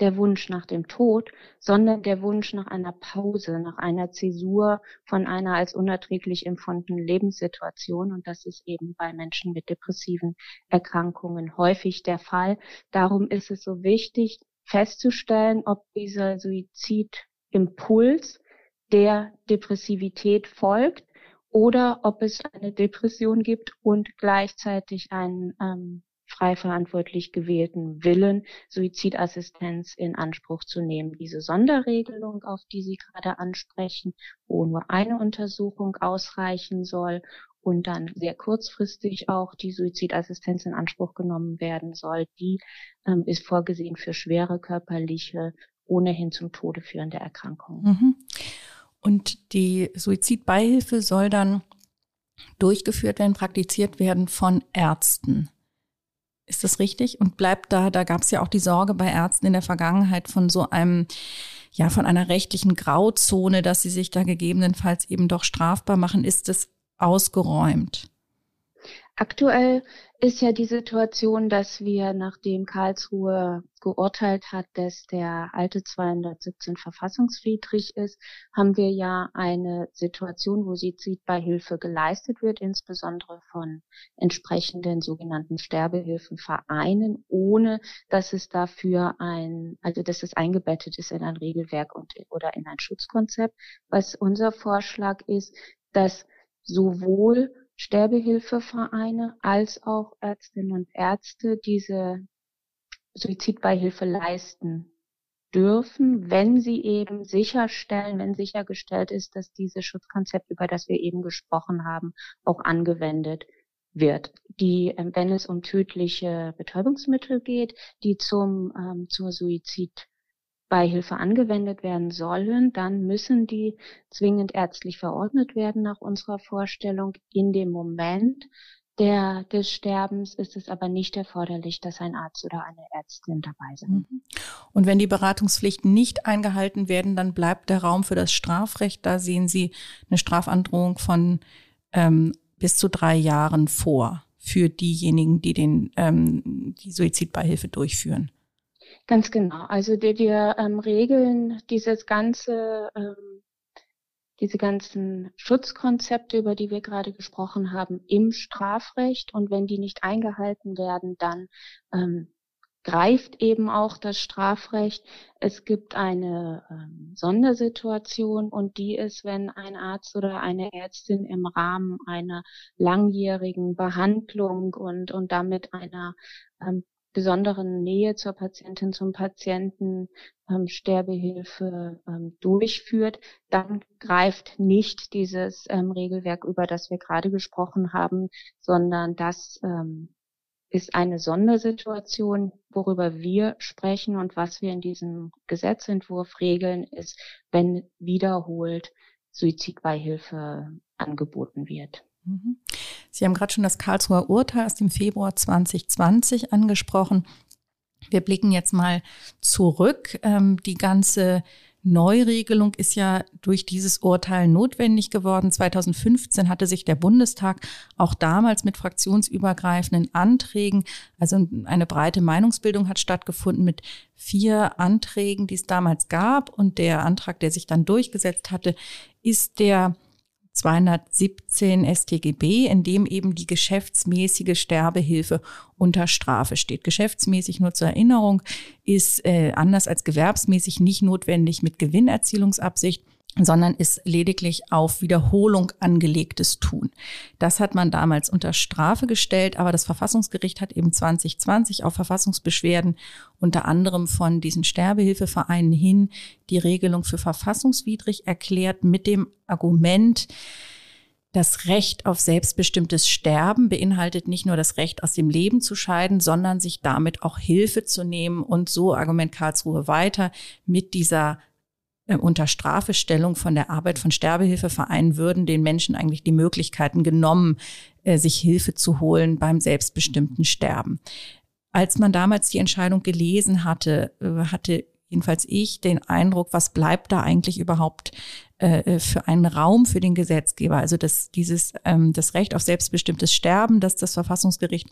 der Wunsch nach dem Tod, sondern der Wunsch nach einer Pause, nach einer Zäsur von einer als unerträglich empfundenen Lebenssituation. Und das ist eben bei Menschen mit depressiven Erkrankungen häufig der Fall. Darum ist es so wichtig, festzustellen, ob dieser Suizidimpuls der Depressivität folgt oder ob es eine Depression gibt und gleichzeitig einen ähm, frei verantwortlich gewählten Willen, Suizidassistenz in Anspruch zu nehmen. Diese Sonderregelung, auf die Sie gerade ansprechen, wo nur eine Untersuchung ausreichen soll und dann sehr kurzfristig auch die Suizidassistenz in Anspruch genommen werden soll, die ähm, ist vorgesehen für schwere körperliche, ohnehin zum Tode führende Erkrankungen. Mhm. Und die Suizidbeihilfe soll dann durchgeführt werden, praktiziert werden von Ärzten. Ist das richtig? Und bleibt da, da gab es ja auch die Sorge bei Ärzten in der Vergangenheit von so einem, ja, von einer rechtlichen Grauzone, dass sie sich da gegebenenfalls eben doch strafbar machen. Ist das ausgeräumt? Aktuell ist ja die Situation, dass wir, nachdem Karlsruhe geurteilt hat, dass der alte 217 verfassungswidrig ist, haben wir ja eine Situation, wo Suizidbeihilfe geleistet wird, insbesondere von entsprechenden sogenannten Sterbehilfenvereinen, ohne dass es dafür ein, also dass es eingebettet ist in ein Regelwerk und, oder in ein Schutzkonzept. Was unser Vorschlag ist, dass sowohl Sterbehilfevereine als auch Ärztinnen und Ärzte diese Suizidbeihilfe leisten dürfen, wenn sie eben sicherstellen, wenn sichergestellt ist, dass dieses Schutzkonzept, über das wir eben gesprochen haben, auch angewendet wird. Die, ähm, wenn es um tödliche Betäubungsmittel geht, die zum, ähm, zur Suizid Beihilfe angewendet werden sollen, dann müssen die zwingend ärztlich verordnet werden nach unserer Vorstellung. In dem Moment der, des Sterbens ist es aber nicht erforderlich, dass ein Arzt oder eine Ärztin dabei sind. Mhm. Und wenn die Beratungspflichten nicht eingehalten werden, dann bleibt der Raum für das Strafrecht. Da sehen Sie eine Strafandrohung von ähm, bis zu drei Jahren vor für diejenigen, die den, ähm, die Suizidbeihilfe durchführen. Ganz genau. Also wir, wir ähm, regeln dieses ganze, ähm, diese ganzen Schutzkonzepte, über die wir gerade gesprochen haben, im Strafrecht. Und wenn die nicht eingehalten werden, dann ähm, greift eben auch das Strafrecht. Es gibt eine ähm, Sondersituation und die ist, wenn ein Arzt oder eine Ärztin im Rahmen einer langjährigen Behandlung und, und damit einer ähm, besonderen Nähe zur Patientin, zum Patienten ähm, Sterbehilfe ähm, durchführt, dann greift nicht dieses ähm, Regelwerk, über das wir gerade gesprochen haben, sondern das ähm, ist eine Sondersituation, worüber wir sprechen und was wir in diesem Gesetzentwurf regeln, ist, wenn wiederholt Suizidbeihilfe angeboten wird. Mhm. Sie haben gerade schon das Karlsruher Urteil aus dem Februar 2020 angesprochen. Wir blicken jetzt mal zurück. Ähm, die ganze Neuregelung ist ja durch dieses Urteil notwendig geworden. 2015 hatte sich der Bundestag auch damals mit fraktionsübergreifenden Anträgen, also eine breite Meinungsbildung hat stattgefunden mit vier Anträgen, die es damals gab. Und der Antrag, der sich dann durchgesetzt hatte, ist der 217 StGB, in dem eben die geschäftsmäßige Sterbehilfe unter Strafe steht. Geschäftsmäßig nur zur Erinnerung ist äh, anders als gewerbsmäßig nicht notwendig mit Gewinnerzielungsabsicht sondern ist lediglich auf Wiederholung angelegtes Tun. Das hat man damals unter Strafe gestellt, aber das Verfassungsgericht hat eben 2020 auf Verfassungsbeschwerden unter anderem von diesen Sterbehilfevereinen hin die Regelung für verfassungswidrig erklärt mit dem Argument, das Recht auf selbstbestimmtes Sterben beinhaltet nicht nur das Recht, aus dem Leben zu scheiden, sondern sich damit auch Hilfe zu nehmen und so Argument Karlsruhe weiter mit dieser äh, unter Strafestellung von der Arbeit von Sterbehilfevereinen würden den Menschen eigentlich die Möglichkeiten genommen, äh, sich Hilfe zu holen beim selbstbestimmten Sterben. Als man damals die Entscheidung gelesen hatte, äh, hatte jedenfalls ich den Eindruck, was bleibt da eigentlich überhaupt für einen Raum für den Gesetzgeber? Also dass dieses ähm, das Recht auf selbstbestimmtes Sterben, das das Verfassungsgericht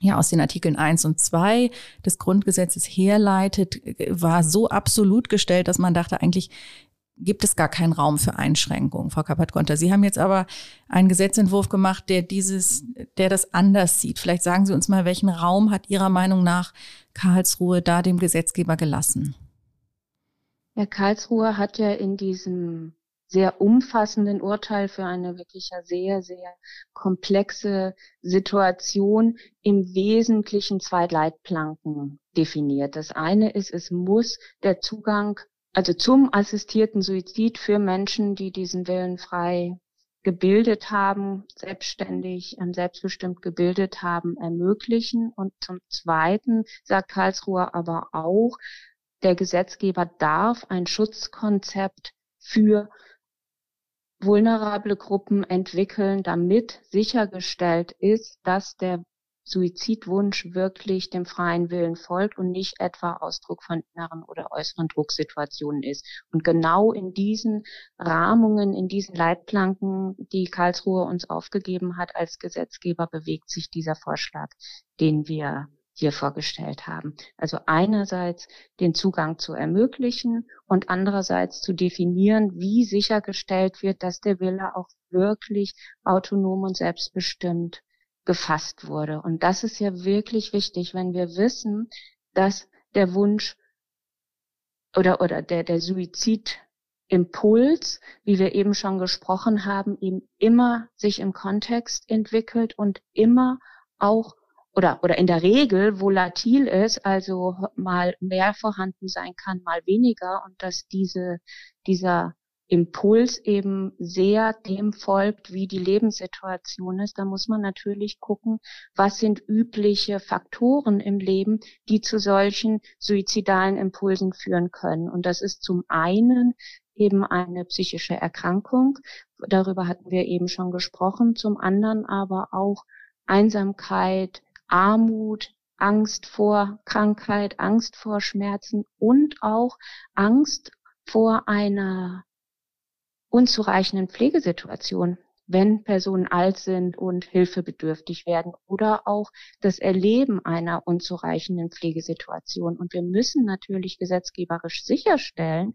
ja aus den Artikeln 1 und 2 des Grundgesetzes herleitet, war so absolut gestellt, dass man dachte, eigentlich gibt es gar keinen Raum für Einschränkungen, Frau Kappert-Konter. Sie haben jetzt aber einen Gesetzentwurf gemacht, der dieses, der das anders sieht. Vielleicht sagen Sie uns mal, welchen Raum hat Ihrer Meinung nach Karlsruhe da dem Gesetzgeber gelassen? Ja, Karlsruhe hat ja in diesem sehr umfassenden Urteil für eine wirklich sehr, sehr komplexe Situation im Wesentlichen zwei Leitplanken definiert. Das eine ist, es muss der Zugang, also zum assistierten Suizid für Menschen, die diesen Willen frei gebildet haben, selbstständig, ähm, selbstbestimmt gebildet haben, ermöglichen. Und zum Zweiten sagt Karlsruhe aber auch, der Gesetzgeber darf ein Schutzkonzept für vulnerable Gruppen entwickeln, damit sichergestellt ist, dass der Suizidwunsch wirklich dem freien Willen folgt und nicht etwa Ausdruck von inneren oder äußeren Drucksituationen ist. Und genau in diesen Rahmungen, in diesen Leitplanken, die Karlsruhe uns aufgegeben hat als Gesetzgeber, bewegt sich dieser Vorschlag, den wir hier vorgestellt haben. Also einerseits den Zugang zu ermöglichen und andererseits zu definieren, wie sichergestellt wird, dass der Wille auch wirklich autonom und selbstbestimmt gefasst wurde. Und das ist ja wirklich wichtig, wenn wir wissen, dass der Wunsch oder, oder der, der Suizidimpuls, wie wir eben schon gesprochen haben, eben immer sich im Kontext entwickelt und immer auch oder, oder in der Regel volatil ist, also mal mehr vorhanden sein kann, mal weniger und dass diese, dieser Impuls eben sehr dem folgt, wie die Lebenssituation ist. Da muss man natürlich gucken, was sind übliche Faktoren im Leben, die zu solchen suizidalen Impulsen führen können. Und das ist zum einen eben eine psychische Erkrankung. Darüber hatten wir eben schon gesprochen. Zum anderen aber auch Einsamkeit, Armut, Angst vor Krankheit, Angst vor Schmerzen und auch Angst vor einer unzureichenden Pflegesituation, wenn Personen alt sind und hilfebedürftig werden oder auch das Erleben einer unzureichenden Pflegesituation. Und wir müssen natürlich gesetzgeberisch sicherstellen,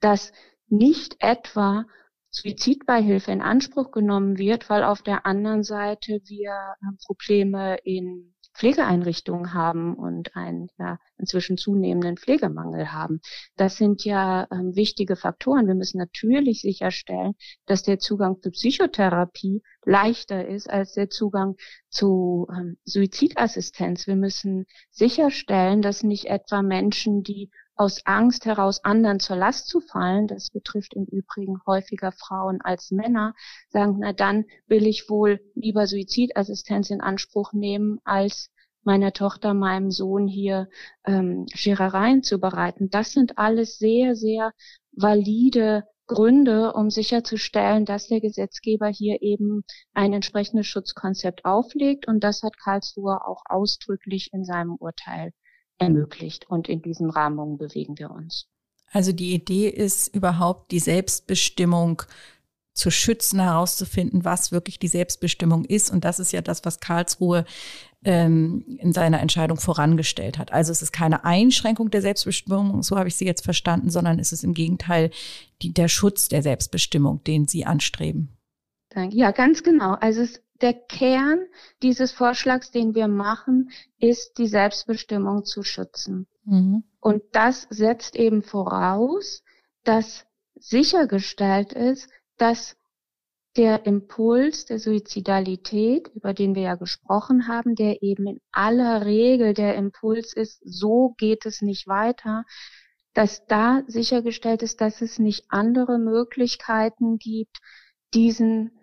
dass nicht etwa Suizidbeihilfe in Anspruch genommen wird, weil auf der anderen Seite wir äh, Probleme in Pflegeeinrichtungen haben und einen ja, inzwischen zunehmenden Pflegemangel haben. Das sind ja ähm, wichtige Faktoren. Wir müssen natürlich sicherstellen, dass der Zugang zu Psychotherapie leichter ist als der Zugang zu ähm, Suizidassistenz. Wir müssen sicherstellen, dass nicht etwa Menschen, die aus Angst heraus anderen zur Last zu fallen, das betrifft im Übrigen häufiger Frauen als Männer, sagen, na dann will ich wohl lieber Suizidassistenz in Anspruch nehmen, als meiner Tochter, meinem Sohn hier ähm, Scherereien zu bereiten. Das sind alles sehr, sehr valide Gründe, um sicherzustellen, dass der Gesetzgeber hier eben ein entsprechendes Schutzkonzept auflegt. Und das hat Karlsruhe auch ausdrücklich in seinem Urteil ermöglicht. Und in diesem Rahmen bewegen wir uns. Also die Idee ist überhaupt die Selbstbestimmung zu schützen, herauszufinden, was wirklich die Selbstbestimmung ist. Und das ist ja das, was Karlsruhe ähm, in seiner Entscheidung vorangestellt hat. Also es ist keine Einschränkung der Selbstbestimmung, so habe ich Sie jetzt verstanden, sondern es ist im Gegenteil die, der Schutz der Selbstbestimmung, den Sie anstreben. Ja, ganz genau. Also es der Kern dieses Vorschlags, den wir machen, ist, die Selbstbestimmung zu schützen. Mhm. Und das setzt eben voraus, dass sichergestellt ist, dass der Impuls der Suizidalität, über den wir ja gesprochen haben, der eben in aller Regel der Impuls ist, so geht es nicht weiter, dass da sichergestellt ist, dass es nicht andere Möglichkeiten gibt, diesen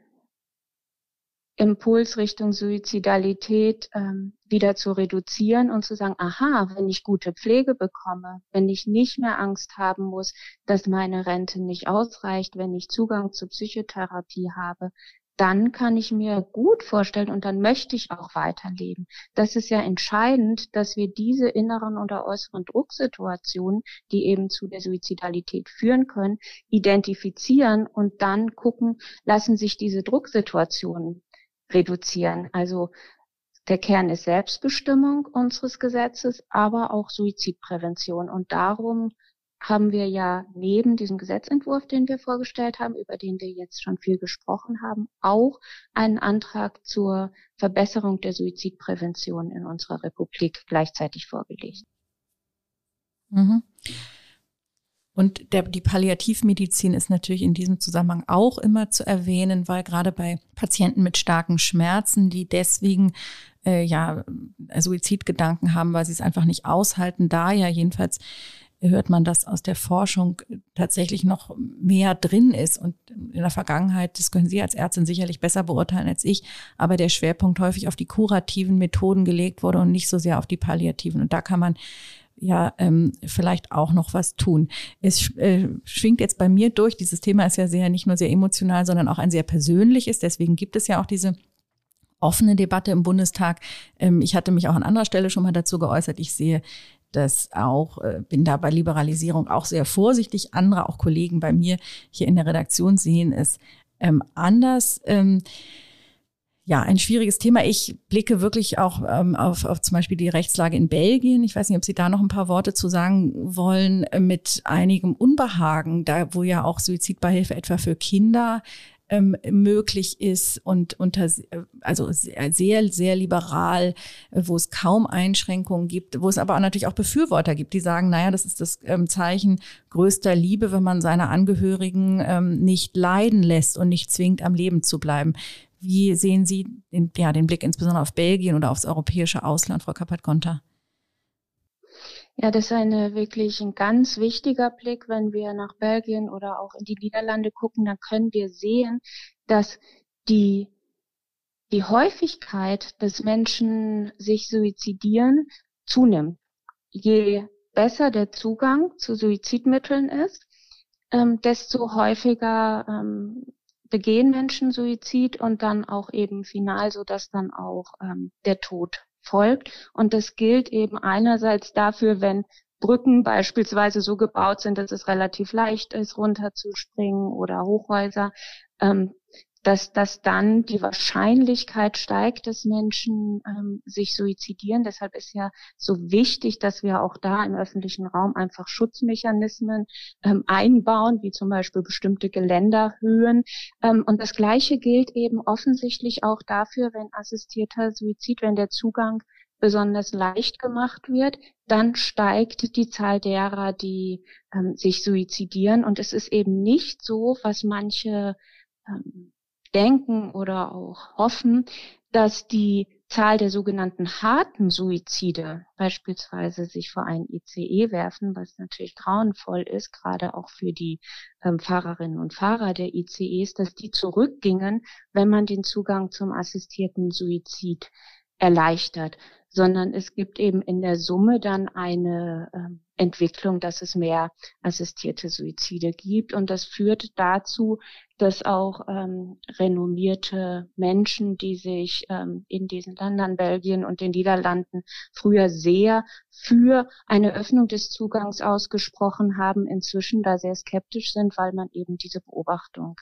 Impuls Richtung Suizidalität ähm, wieder zu reduzieren und zu sagen, aha, wenn ich gute Pflege bekomme, wenn ich nicht mehr Angst haben muss, dass meine Rente nicht ausreicht, wenn ich Zugang zur Psychotherapie habe, dann kann ich mir gut vorstellen und dann möchte ich auch weiterleben. Das ist ja entscheidend, dass wir diese inneren oder äußeren Drucksituationen, die eben zu der Suizidalität führen können, identifizieren und dann gucken, lassen sich diese Drucksituationen reduzieren. Also der Kern ist Selbstbestimmung unseres Gesetzes, aber auch Suizidprävention. Und darum haben wir ja neben diesem Gesetzentwurf, den wir vorgestellt haben, über den wir jetzt schon viel gesprochen haben, auch einen Antrag zur Verbesserung der Suizidprävention in unserer Republik gleichzeitig vorgelegt. Mhm. Und der, die Palliativmedizin ist natürlich in diesem Zusammenhang auch immer zu erwähnen, weil gerade bei Patienten mit starken Schmerzen, die deswegen äh, ja Suizidgedanken haben, weil sie es einfach nicht aushalten, da ja jedenfalls hört man, dass aus der Forschung tatsächlich noch mehr drin ist. Und in der Vergangenheit, das können Sie als Ärztin sicherlich besser beurteilen als ich, aber der Schwerpunkt häufig auf die kurativen Methoden gelegt wurde und nicht so sehr auf die palliativen. Und da kann man ja ähm, vielleicht auch noch was tun. Es äh, schwingt jetzt bei mir durch, dieses Thema ist ja sehr nicht nur sehr emotional, sondern auch ein sehr persönliches. Deswegen gibt es ja auch diese offene Debatte im Bundestag. Ähm, ich hatte mich auch an anderer Stelle schon mal dazu geäußert. Ich sehe das auch, äh, bin da bei Liberalisierung auch sehr vorsichtig. Andere, auch Kollegen bei mir hier in der Redaktion sehen es ähm, anders. Ähm, ja, ein schwieriges Thema. Ich blicke wirklich auch ähm, auf, auf zum Beispiel die Rechtslage in Belgien. Ich weiß nicht, ob Sie da noch ein paar Worte zu sagen wollen, äh, mit einigem Unbehagen, da wo ja auch Suizidbeihilfe etwa für Kinder ähm, möglich ist und unter also sehr sehr liberal, äh, wo es kaum Einschränkungen gibt, wo es aber natürlich auch Befürworter gibt, die sagen, naja, das ist das ähm, Zeichen größter Liebe, wenn man seine Angehörigen ähm, nicht leiden lässt und nicht zwingt, am Leben zu bleiben. Wie sehen Sie den, ja, den Blick insbesondere auf Belgien oder aufs europäische Ausland, Frau Kappert-Gonter? Ja, das ist eine wirklich ein ganz wichtiger Blick. Wenn wir nach Belgien oder auch in die Niederlande gucken, dann können wir sehen, dass die, die Häufigkeit, dass Menschen sich suizidieren, zunimmt. Je besser der Zugang zu Suizidmitteln ist, ähm, desto häufiger ähm, begehen Menschen Suizid und dann auch eben final, so dass dann auch ähm, der Tod folgt. Und das gilt eben einerseits dafür, wenn Brücken beispielsweise so gebaut sind, dass es relativ leicht ist, runterzuspringen oder Hochhäuser. Ähm, dass, dass dann die Wahrscheinlichkeit steigt, dass Menschen ähm, sich suizidieren. Deshalb ist ja so wichtig, dass wir auch da im öffentlichen Raum einfach Schutzmechanismen ähm, einbauen, wie zum Beispiel bestimmte Geländerhöhen. Ähm, und das Gleiche gilt eben offensichtlich auch dafür, wenn assistierter Suizid, wenn der Zugang besonders leicht gemacht wird, dann steigt die Zahl derer, die ähm, sich suizidieren. Und es ist eben nicht so, was manche ähm, denken oder auch hoffen, dass die Zahl der sogenannten harten Suizide, beispielsweise sich vor ein ICE werfen, was natürlich grauenvoll ist, gerade auch für die ähm, Fahrerinnen und Fahrer der ICEs, dass die zurückgingen, wenn man den Zugang zum assistierten Suizid erleichtert, sondern es gibt eben in der Summe dann eine äh, Entwicklung, dass es mehr assistierte Suizide gibt. Und das führt dazu, dass auch ähm, renommierte Menschen, die sich ähm, in diesen Ländern, Belgien und den Niederlanden, früher sehr für eine Öffnung des Zugangs ausgesprochen haben, inzwischen da sehr skeptisch sind, weil man eben diese Beobachtung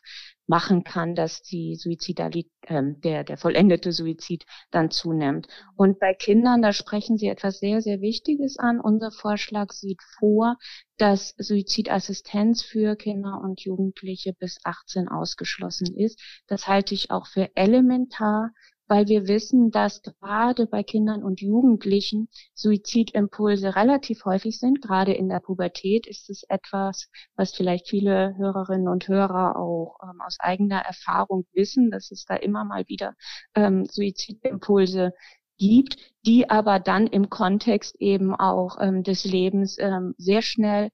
machen kann, dass die Suizidalität, äh, der, der vollendete Suizid dann zunimmt. Und bei Kindern, da sprechen Sie etwas sehr, sehr Wichtiges an. Unser Vorschlag sieht vor, dass Suizidassistenz für Kinder und Jugendliche bis 18 ausgeschlossen ist. Das halte ich auch für elementar, weil wir wissen, dass gerade bei Kindern und Jugendlichen Suizidimpulse relativ häufig sind. Gerade in der Pubertät ist es etwas, was vielleicht viele Hörerinnen und Hörer auch ähm, aus eigener Erfahrung wissen, dass es da immer mal wieder ähm, Suizidimpulse gibt, die aber dann im Kontext eben auch ähm, des Lebens ähm, sehr schnell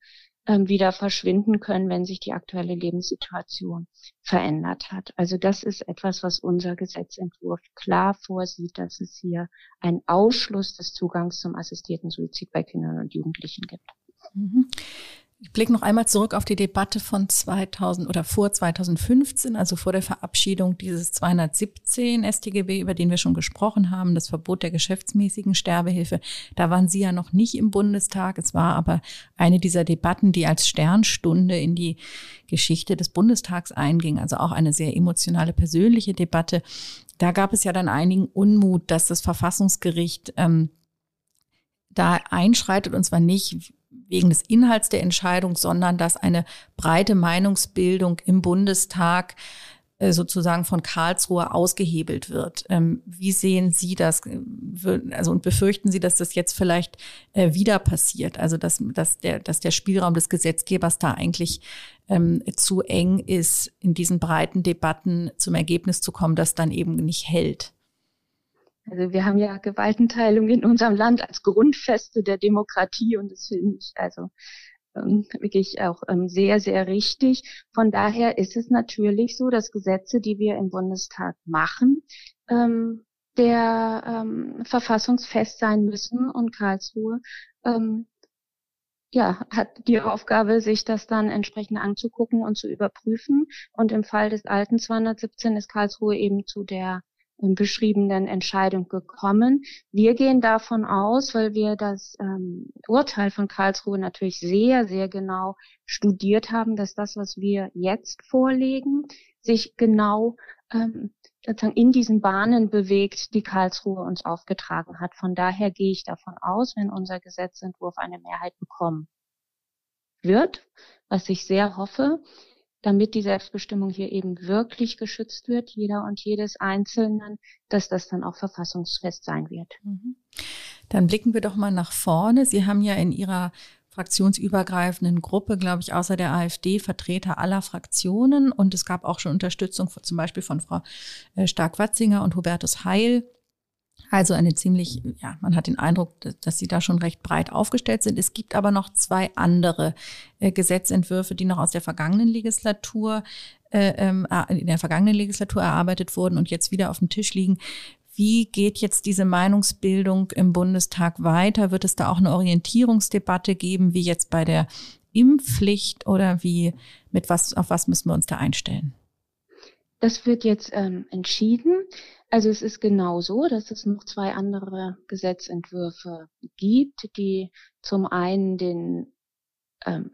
wieder verschwinden können, wenn sich die aktuelle Lebenssituation verändert hat. Also das ist etwas, was unser Gesetzentwurf klar vorsieht, dass es hier einen Ausschluss des Zugangs zum assistierten Suizid bei Kindern und Jugendlichen gibt. Mhm. Ich blicke noch einmal zurück auf die Debatte von 2000 oder vor 2015, also vor der Verabschiedung dieses 217 StGB, über den wir schon gesprochen haben, das Verbot der geschäftsmäßigen Sterbehilfe. Da waren Sie ja noch nicht im Bundestag. Es war aber eine dieser Debatten, die als Sternstunde in die Geschichte des Bundestags einging, also auch eine sehr emotionale, persönliche Debatte. Da gab es ja dann einigen Unmut, dass das Verfassungsgericht ähm, da einschreitet und zwar nicht wegen des Inhalts der Entscheidung, sondern dass eine breite Meinungsbildung im Bundestag äh, sozusagen von Karlsruhe ausgehebelt wird. Ähm, wie sehen Sie das? Also und befürchten Sie, dass das jetzt vielleicht äh, wieder passiert? Also dass, dass, der, dass der Spielraum des Gesetzgebers da eigentlich ähm, zu eng ist, in diesen breiten Debatten zum Ergebnis zu kommen, das dann eben nicht hält? Also wir haben ja Gewaltenteilung in unserem Land als Grundfeste der Demokratie und das finde ich also ähm, wirklich auch ähm, sehr, sehr richtig. Von daher ist es natürlich so, dass Gesetze, die wir im Bundestag machen, ähm, der ähm, verfassungsfest sein müssen und Karlsruhe ähm, ja, hat die Aufgabe, sich das dann entsprechend anzugucken und zu überprüfen. Und im Fall des alten 217 ist Karlsruhe eben zu der beschriebenen Entscheidung gekommen. Wir gehen davon aus, weil wir das ähm, Urteil von Karlsruhe natürlich sehr, sehr genau studiert haben, dass das, was wir jetzt vorlegen, sich genau ähm, sozusagen in diesen Bahnen bewegt, die Karlsruhe uns aufgetragen hat. Von daher gehe ich davon aus, wenn unser Gesetzentwurf eine Mehrheit bekommen wird, was ich sehr hoffe, damit die Selbstbestimmung hier eben wirklich geschützt wird, jeder und jedes Einzelnen, dass das dann auch verfassungsfest sein wird. Mhm. Dann blicken wir doch mal nach vorne. Sie haben ja in Ihrer fraktionsübergreifenden Gruppe, glaube ich, außer der AfD Vertreter aller Fraktionen und es gab auch schon Unterstützung zum Beispiel von Frau äh, Stark-Watzinger und Hubertus Heil also eine ziemlich, ja, man hat den Eindruck, dass sie da schon recht breit aufgestellt sind. Es gibt aber noch zwei andere äh, Gesetzentwürfe, die noch aus der vergangenen Legislatur, äh, ähm, in der vergangenen Legislatur erarbeitet wurden und jetzt wieder auf dem Tisch liegen. Wie geht jetzt diese Meinungsbildung im Bundestag weiter? Wird es da auch eine Orientierungsdebatte geben, wie jetzt bei der Impfpflicht oder wie, mit was, auf was müssen wir uns da einstellen? Das wird jetzt ähm, entschieden. Also es ist genau so, dass es noch zwei andere Gesetzentwürfe gibt, die zum einen den ähm,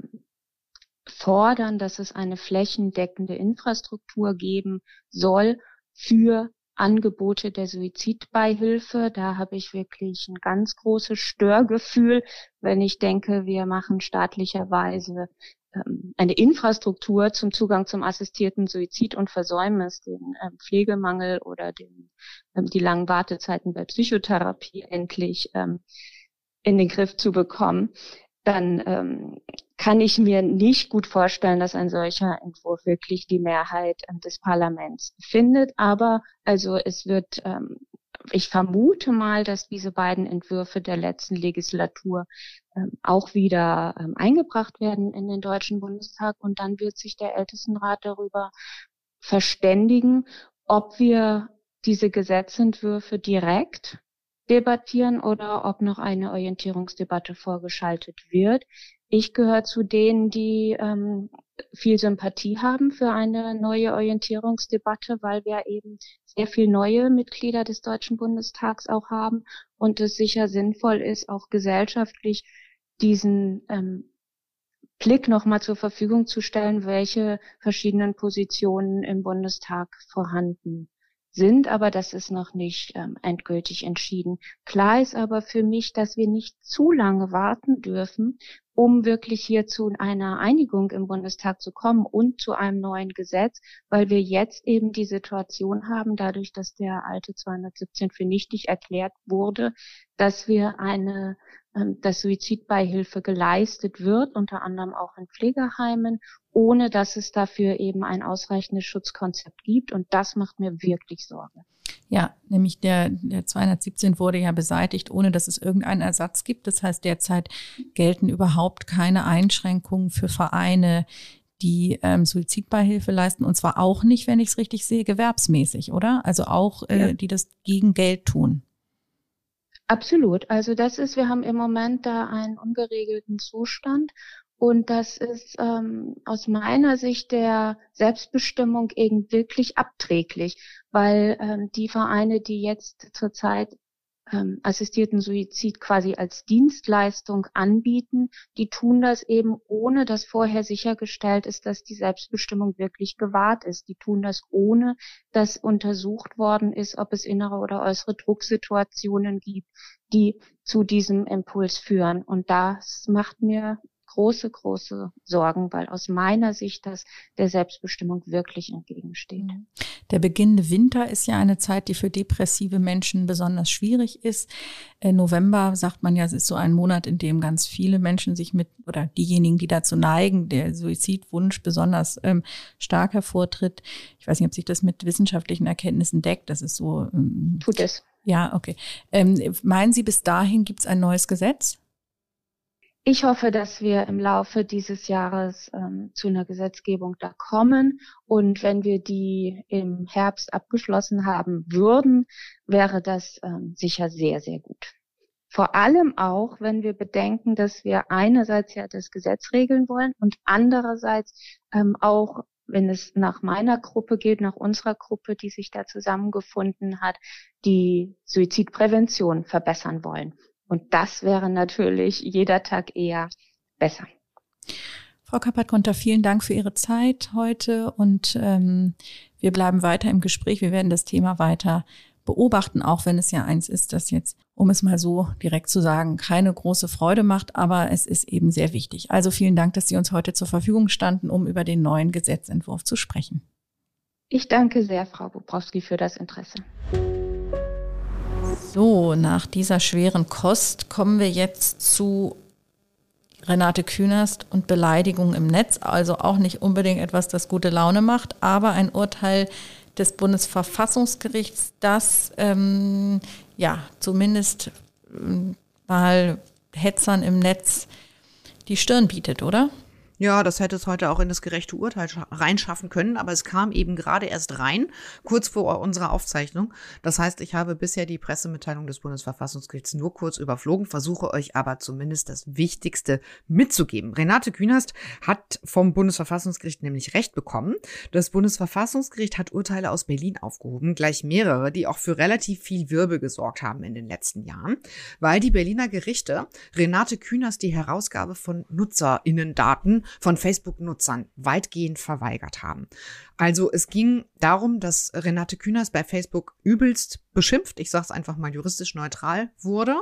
fordern, dass es eine flächendeckende Infrastruktur geben soll für Angebote der Suizidbeihilfe. Da habe ich wirklich ein ganz großes Störgefühl, wenn ich denke, wir machen staatlicherweise eine Infrastruktur zum Zugang zum assistierten Suizid und Versäumnis, den ähm, Pflegemangel oder den, ähm, die langen Wartezeiten bei Psychotherapie endlich ähm, in den Griff zu bekommen, dann ähm, kann ich mir nicht gut vorstellen, dass ein solcher Entwurf wirklich die Mehrheit ähm, des Parlaments findet. Aber also es wird ähm, ich vermute mal, dass diese beiden Entwürfe der letzten Legislatur ähm, auch wieder ähm, eingebracht werden in den Deutschen Bundestag und dann wird sich der Ältestenrat darüber verständigen, ob wir diese Gesetzentwürfe direkt debattieren oder ob noch eine Orientierungsdebatte vorgeschaltet wird. Ich gehöre zu denen, die ähm, viel Sympathie haben für eine neue Orientierungsdebatte, weil wir eben sehr viel neue Mitglieder des Deutschen Bundestags auch haben und es sicher sinnvoll ist, auch gesellschaftlich diesen ähm, Blick nochmal zur Verfügung zu stellen, welche verschiedenen Positionen im Bundestag vorhanden sind, aber das ist noch nicht ähm, endgültig entschieden. Klar ist aber für mich, dass wir nicht zu lange warten dürfen, um wirklich hier zu einer Einigung im Bundestag zu kommen und zu einem neuen Gesetz, weil wir jetzt eben die Situation haben, dadurch, dass der alte 217 für nichtig erklärt wurde, dass wir eine, dass Suizidbeihilfe geleistet wird, unter anderem auch in Pflegeheimen, ohne dass es dafür eben ein ausreichendes Schutzkonzept gibt. Und das macht mir wirklich Sorge. Ja, nämlich der, der 217 wurde ja beseitigt, ohne dass es irgendeinen Ersatz gibt. Das heißt, derzeit gelten überhaupt keine Einschränkungen für Vereine, die ähm, Suizidbeihilfe leisten. Und zwar auch nicht, wenn ich es richtig sehe, gewerbsmäßig, oder? Also auch, äh, ja. die das gegen Geld tun. Absolut. Also das ist, wir haben im Moment da einen ungeregelten Zustand und das ist ähm, aus meiner Sicht der Selbstbestimmung eben wirklich abträglich, weil ähm, die Vereine, die jetzt zurzeit ähm, assistierten Suizid quasi als Dienstleistung anbieten, die tun das eben ohne, dass vorher sichergestellt ist, dass die Selbstbestimmung wirklich gewahrt ist. Die tun das ohne, dass untersucht worden ist, ob es innere oder äußere Drucksituationen gibt, die zu diesem Impuls führen. Und das macht mir große, große Sorgen, weil aus meiner Sicht das der Selbstbestimmung wirklich entgegensteht. Mhm. Der beginnende Winter ist ja eine Zeit, die für depressive Menschen besonders schwierig ist. Äh, November sagt man ja, es ist so ein Monat, in dem ganz viele Menschen sich mit oder diejenigen, die dazu neigen, der Suizidwunsch besonders ähm, stark hervortritt. Ich weiß nicht, ob sich das mit wissenschaftlichen Erkenntnissen deckt. Das ist so. Ähm, Tut es. Ja, okay. Ähm, meinen Sie, bis dahin gibt es ein neues Gesetz? Ich hoffe, dass wir im Laufe dieses Jahres ähm, zu einer Gesetzgebung da kommen. Und wenn wir die im Herbst abgeschlossen haben würden, wäre das ähm, sicher sehr, sehr gut. Vor allem auch, wenn wir bedenken, dass wir einerseits ja das Gesetz regeln wollen und andererseits ähm, auch, wenn es nach meiner Gruppe geht, nach unserer Gruppe, die sich da zusammengefunden hat, die Suizidprävention verbessern wollen. Und das wäre natürlich jeder Tag eher besser. Frau Kappert-Konter, vielen Dank für Ihre Zeit heute und ähm, wir bleiben weiter im Gespräch. Wir werden das Thema weiter beobachten, auch wenn es ja eins ist, das jetzt, um es mal so direkt zu sagen, keine große Freude macht, aber es ist eben sehr wichtig. Also vielen Dank, dass Sie uns heute zur Verfügung standen, um über den neuen Gesetzentwurf zu sprechen. Ich danke sehr, Frau Bobrowski, für das Interesse. So, nach dieser schweren Kost kommen wir jetzt zu Renate Künast und Beleidigung im Netz. Also auch nicht unbedingt etwas, das gute Laune macht, aber ein Urteil des Bundesverfassungsgerichts, das ähm, ja zumindest äh, mal Hetzern im Netz die Stirn bietet, oder? Ja, das hätte es heute auch in das gerechte Urteil reinschaffen können, aber es kam eben gerade erst rein, kurz vor unserer Aufzeichnung. Das heißt, ich habe bisher die Pressemitteilung des Bundesverfassungsgerichts nur kurz überflogen, versuche euch aber zumindest das Wichtigste mitzugeben. Renate Künast hat vom Bundesverfassungsgericht nämlich Recht bekommen. Das Bundesverfassungsgericht hat Urteile aus Berlin aufgehoben, gleich mehrere, die auch für relativ viel Wirbel gesorgt haben in den letzten Jahren, weil die Berliner Gerichte Renate Künast die Herausgabe von Nutzerinnendaten von Facebook-Nutzern weitgehend verweigert haben. Also es ging darum, dass Renate Künast bei Facebook übelst beschimpft, ich sage es einfach mal juristisch neutral, wurde.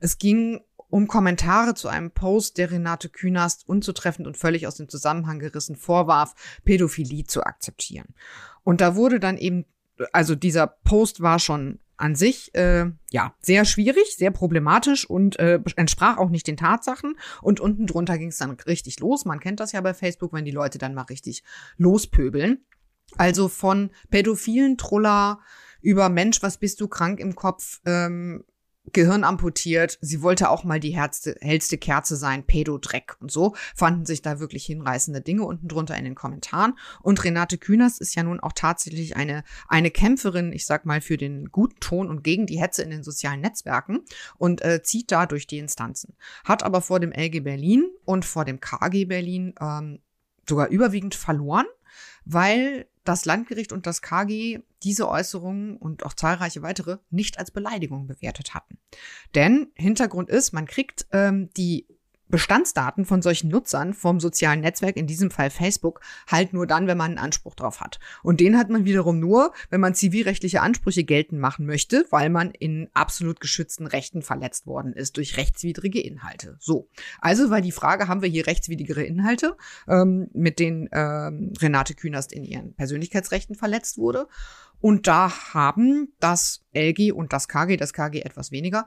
Es ging um Kommentare zu einem Post, der Renate Künast unzutreffend und völlig aus dem Zusammenhang gerissen vorwarf, Pädophilie zu akzeptieren. Und da wurde dann eben, also dieser Post war schon an sich äh, ja sehr schwierig, sehr problematisch und äh, entsprach auch nicht den Tatsachen. Und unten drunter ging es dann richtig los. Man kennt das ja bei Facebook, wenn die Leute dann mal richtig lospöbeln. Also von pädophilen Troller über Mensch, was bist du krank im Kopf, ähm, Gehirn amputiert. Sie wollte auch mal die herzte, hellste Kerze sein, Pädodreck und so. Fanden sich da wirklich hinreißende Dinge unten drunter in den Kommentaren. Und Renate Künast ist ja nun auch tatsächlich eine, eine Kämpferin, ich sag mal, für den guten Ton und gegen die Hetze in den sozialen Netzwerken und äh, zieht da durch die Instanzen. Hat aber vor dem LG Berlin und vor dem KG Berlin ähm, sogar überwiegend verloren, weil das Landgericht und das KG diese Äußerungen und auch zahlreiche weitere nicht als Beleidigung bewertet hatten. Denn Hintergrund ist, man kriegt ähm, die Bestandsdaten von solchen Nutzern vom sozialen Netzwerk, in diesem Fall Facebook, halt nur dann, wenn man einen Anspruch drauf hat. Und den hat man wiederum nur, wenn man zivilrechtliche Ansprüche geltend machen möchte, weil man in absolut geschützten Rechten verletzt worden ist durch rechtswidrige Inhalte. So. Also war die Frage, haben wir hier rechtswidrigere Inhalte, ähm, mit denen ähm, Renate Künast in ihren Persönlichkeitsrechten verletzt wurde? Und da haben das LG und das KG, das KG etwas weniger,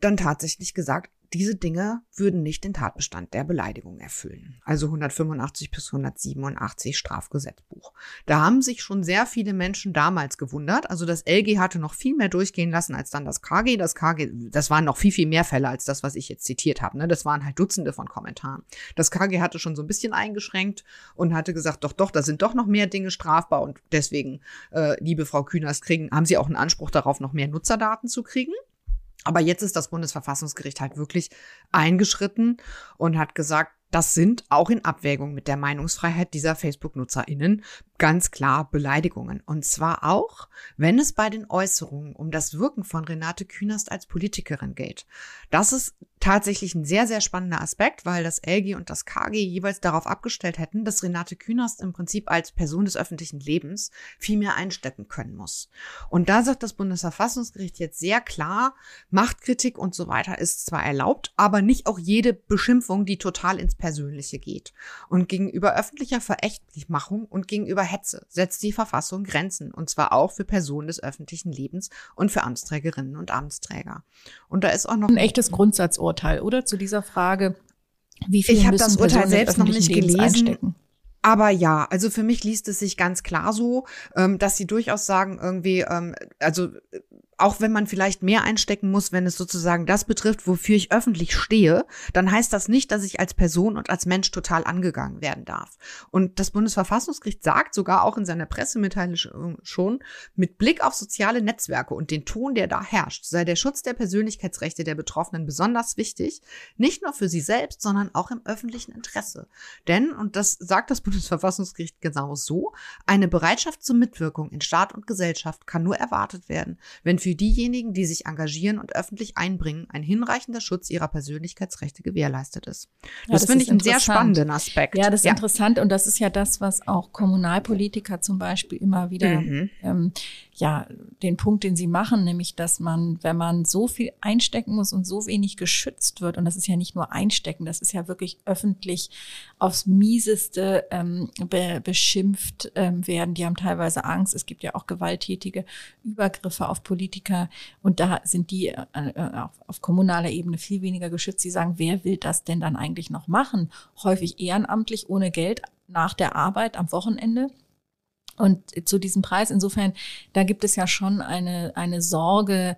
dann tatsächlich gesagt, diese Dinge würden nicht den Tatbestand der Beleidigung erfüllen. Also 185 bis 187 Strafgesetzbuch. Da haben sich schon sehr viele Menschen damals gewundert. Also das LG hatte noch viel mehr durchgehen lassen als dann das KG. Das KG, das waren noch viel, viel mehr Fälle als das, was ich jetzt zitiert habe. Ne? Das waren halt Dutzende von Kommentaren. Das KG hatte schon so ein bisschen eingeschränkt und hatte gesagt, doch, doch, da sind doch noch mehr Dinge strafbar und deswegen, äh, liebe Frau Kühners, kriegen, haben Sie auch einen Anspruch darauf, noch mehr Nutzerdaten zu kriegen. Aber jetzt ist das Bundesverfassungsgericht halt wirklich eingeschritten und hat gesagt, das sind auch in Abwägung mit der Meinungsfreiheit dieser Facebook-NutzerInnen ganz klar Beleidigungen. Und zwar auch, wenn es bei den Äußerungen um das Wirken von Renate Künast als Politikerin geht. Das ist tatsächlich ein sehr, sehr spannender Aspekt, weil das LG und das KG jeweils darauf abgestellt hätten, dass Renate Künast im Prinzip als Person des öffentlichen Lebens viel mehr einstecken können muss. Und da sagt das Bundesverfassungsgericht jetzt sehr klar, Machtkritik und so weiter ist zwar erlaubt, aber nicht auch jede Beschimpfung, die total ins Persönliche geht. Und gegenüber öffentlicher Verächtlichmachung und gegenüber Hetze setzt die Verfassung Grenzen, und zwar auch für Personen des öffentlichen Lebens und für Amtsträgerinnen und Amtsträger. Und da ist auch noch ein echtes Grundsatzurteil, oder zu dieser Frage, wie viel ich habe das Urteil selbst noch nicht gelesen. Einstecken? Aber ja, also für mich liest es sich ganz klar so, ähm, dass sie durchaus sagen, irgendwie, ähm, also auch wenn man vielleicht mehr einstecken muss, wenn es sozusagen das betrifft, wofür ich öffentlich stehe, dann heißt das nicht, dass ich als Person und als Mensch total angegangen werden darf. Und das Bundesverfassungsgericht sagt sogar auch in seiner Pressemitteilung schon, mit Blick auf soziale Netzwerke und den Ton, der da herrscht, sei der Schutz der Persönlichkeitsrechte der Betroffenen besonders wichtig, nicht nur für sie selbst, sondern auch im öffentlichen Interesse. Denn, und das sagt das Bundesverfassungsgericht genau so, eine Bereitschaft zur Mitwirkung in Staat und Gesellschaft kann nur erwartet werden, wenn für diejenigen, die sich engagieren und öffentlich einbringen, ein hinreichender Schutz ihrer Persönlichkeitsrechte gewährleistet ist. Ja, das, das finde ich einen sehr spannenden Aspekt. Ja, das ist ja. interessant und das ist ja das, was auch Kommunalpolitiker zum Beispiel immer wieder mhm. ähm, ja, den Punkt, den sie machen, nämlich, dass man, wenn man so viel einstecken muss und so wenig geschützt wird, und das ist ja nicht nur einstecken, das ist ja wirklich öffentlich aufs Mieseste ähm, be beschimpft ähm, werden. Die haben teilweise Angst. Es gibt ja auch gewalttätige Übergriffe auf Politiker und da sind die äh, äh, auf, auf kommunaler Ebene viel weniger geschützt. Sie sagen, wer will das denn dann eigentlich noch machen? Häufig ehrenamtlich, ohne Geld, nach der Arbeit am Wochenende. Und zu diesem Preis, insofern, da gibt es ja schon eine, eine Sorge,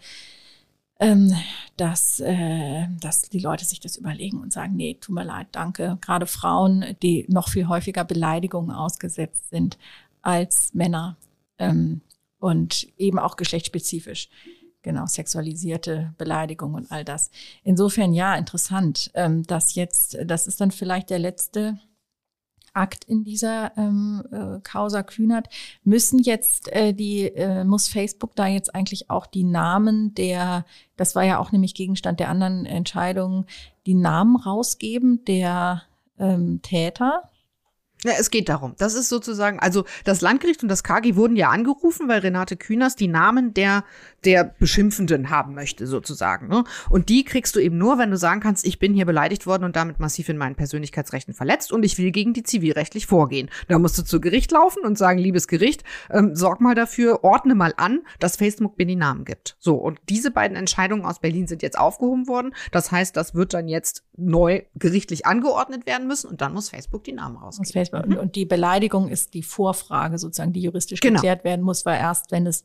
ähm, dass, äh, dass die Leute sich das überlegen und sagen, nee, tut mir leid, danke. Gerade Frauen, die noch viel häufiger Beleidigungen ausgesetzt sind als Männer ähm, und eben auch geschlechtsspezifisch. Genau, sexualisierte Beleidigung und all das. Insofern ja, interessant, ähm, dass jetzt, das ist dann vielleicht der letzte Akt in dieser ähm, äh, Causa Kühnert. Müssen jetzt äh, die, äh, muss Facebook da jetzt eigentlich auch die Namen der, das war ja auch nämlich Gegenstand der anderen Entscheidungen, die Namen rausgeben der ähm, Täter? Ja, es geht darum. Das ist sozusagen, also das Landgericht und das KG wurden ja angerufen, weil Renate Künast die Namen der, der Beschimpfenden haben möchte, sozusagen. Ne? Und die kriegst du eben nur, wenn du sagen kannst, ich bin hier beleidigt worden und damit massiv in meinen Persönlichkeitsrechten verletzt und ich will gegen die zivilrechtlich vorgehen. Da musst du zu Gericht laufen und sagen, liebes Gericht, ähm, sorg mal dafür, ordne mal an, dass Facebook mir die Namen gibt. So, und diese beiden Entscheidungen aus Berlin sind jetzt aufgehoben worden. Das heißt, das wird dann jetzt neu gerichtlich angeordnet werden müssen und dann muss Facebook die Namen rausgeben. Mhm. Und die Beleidigung ist die Vorfrage sozusagen, die juristisch genau. geklärt werden muss, weil erst wenn es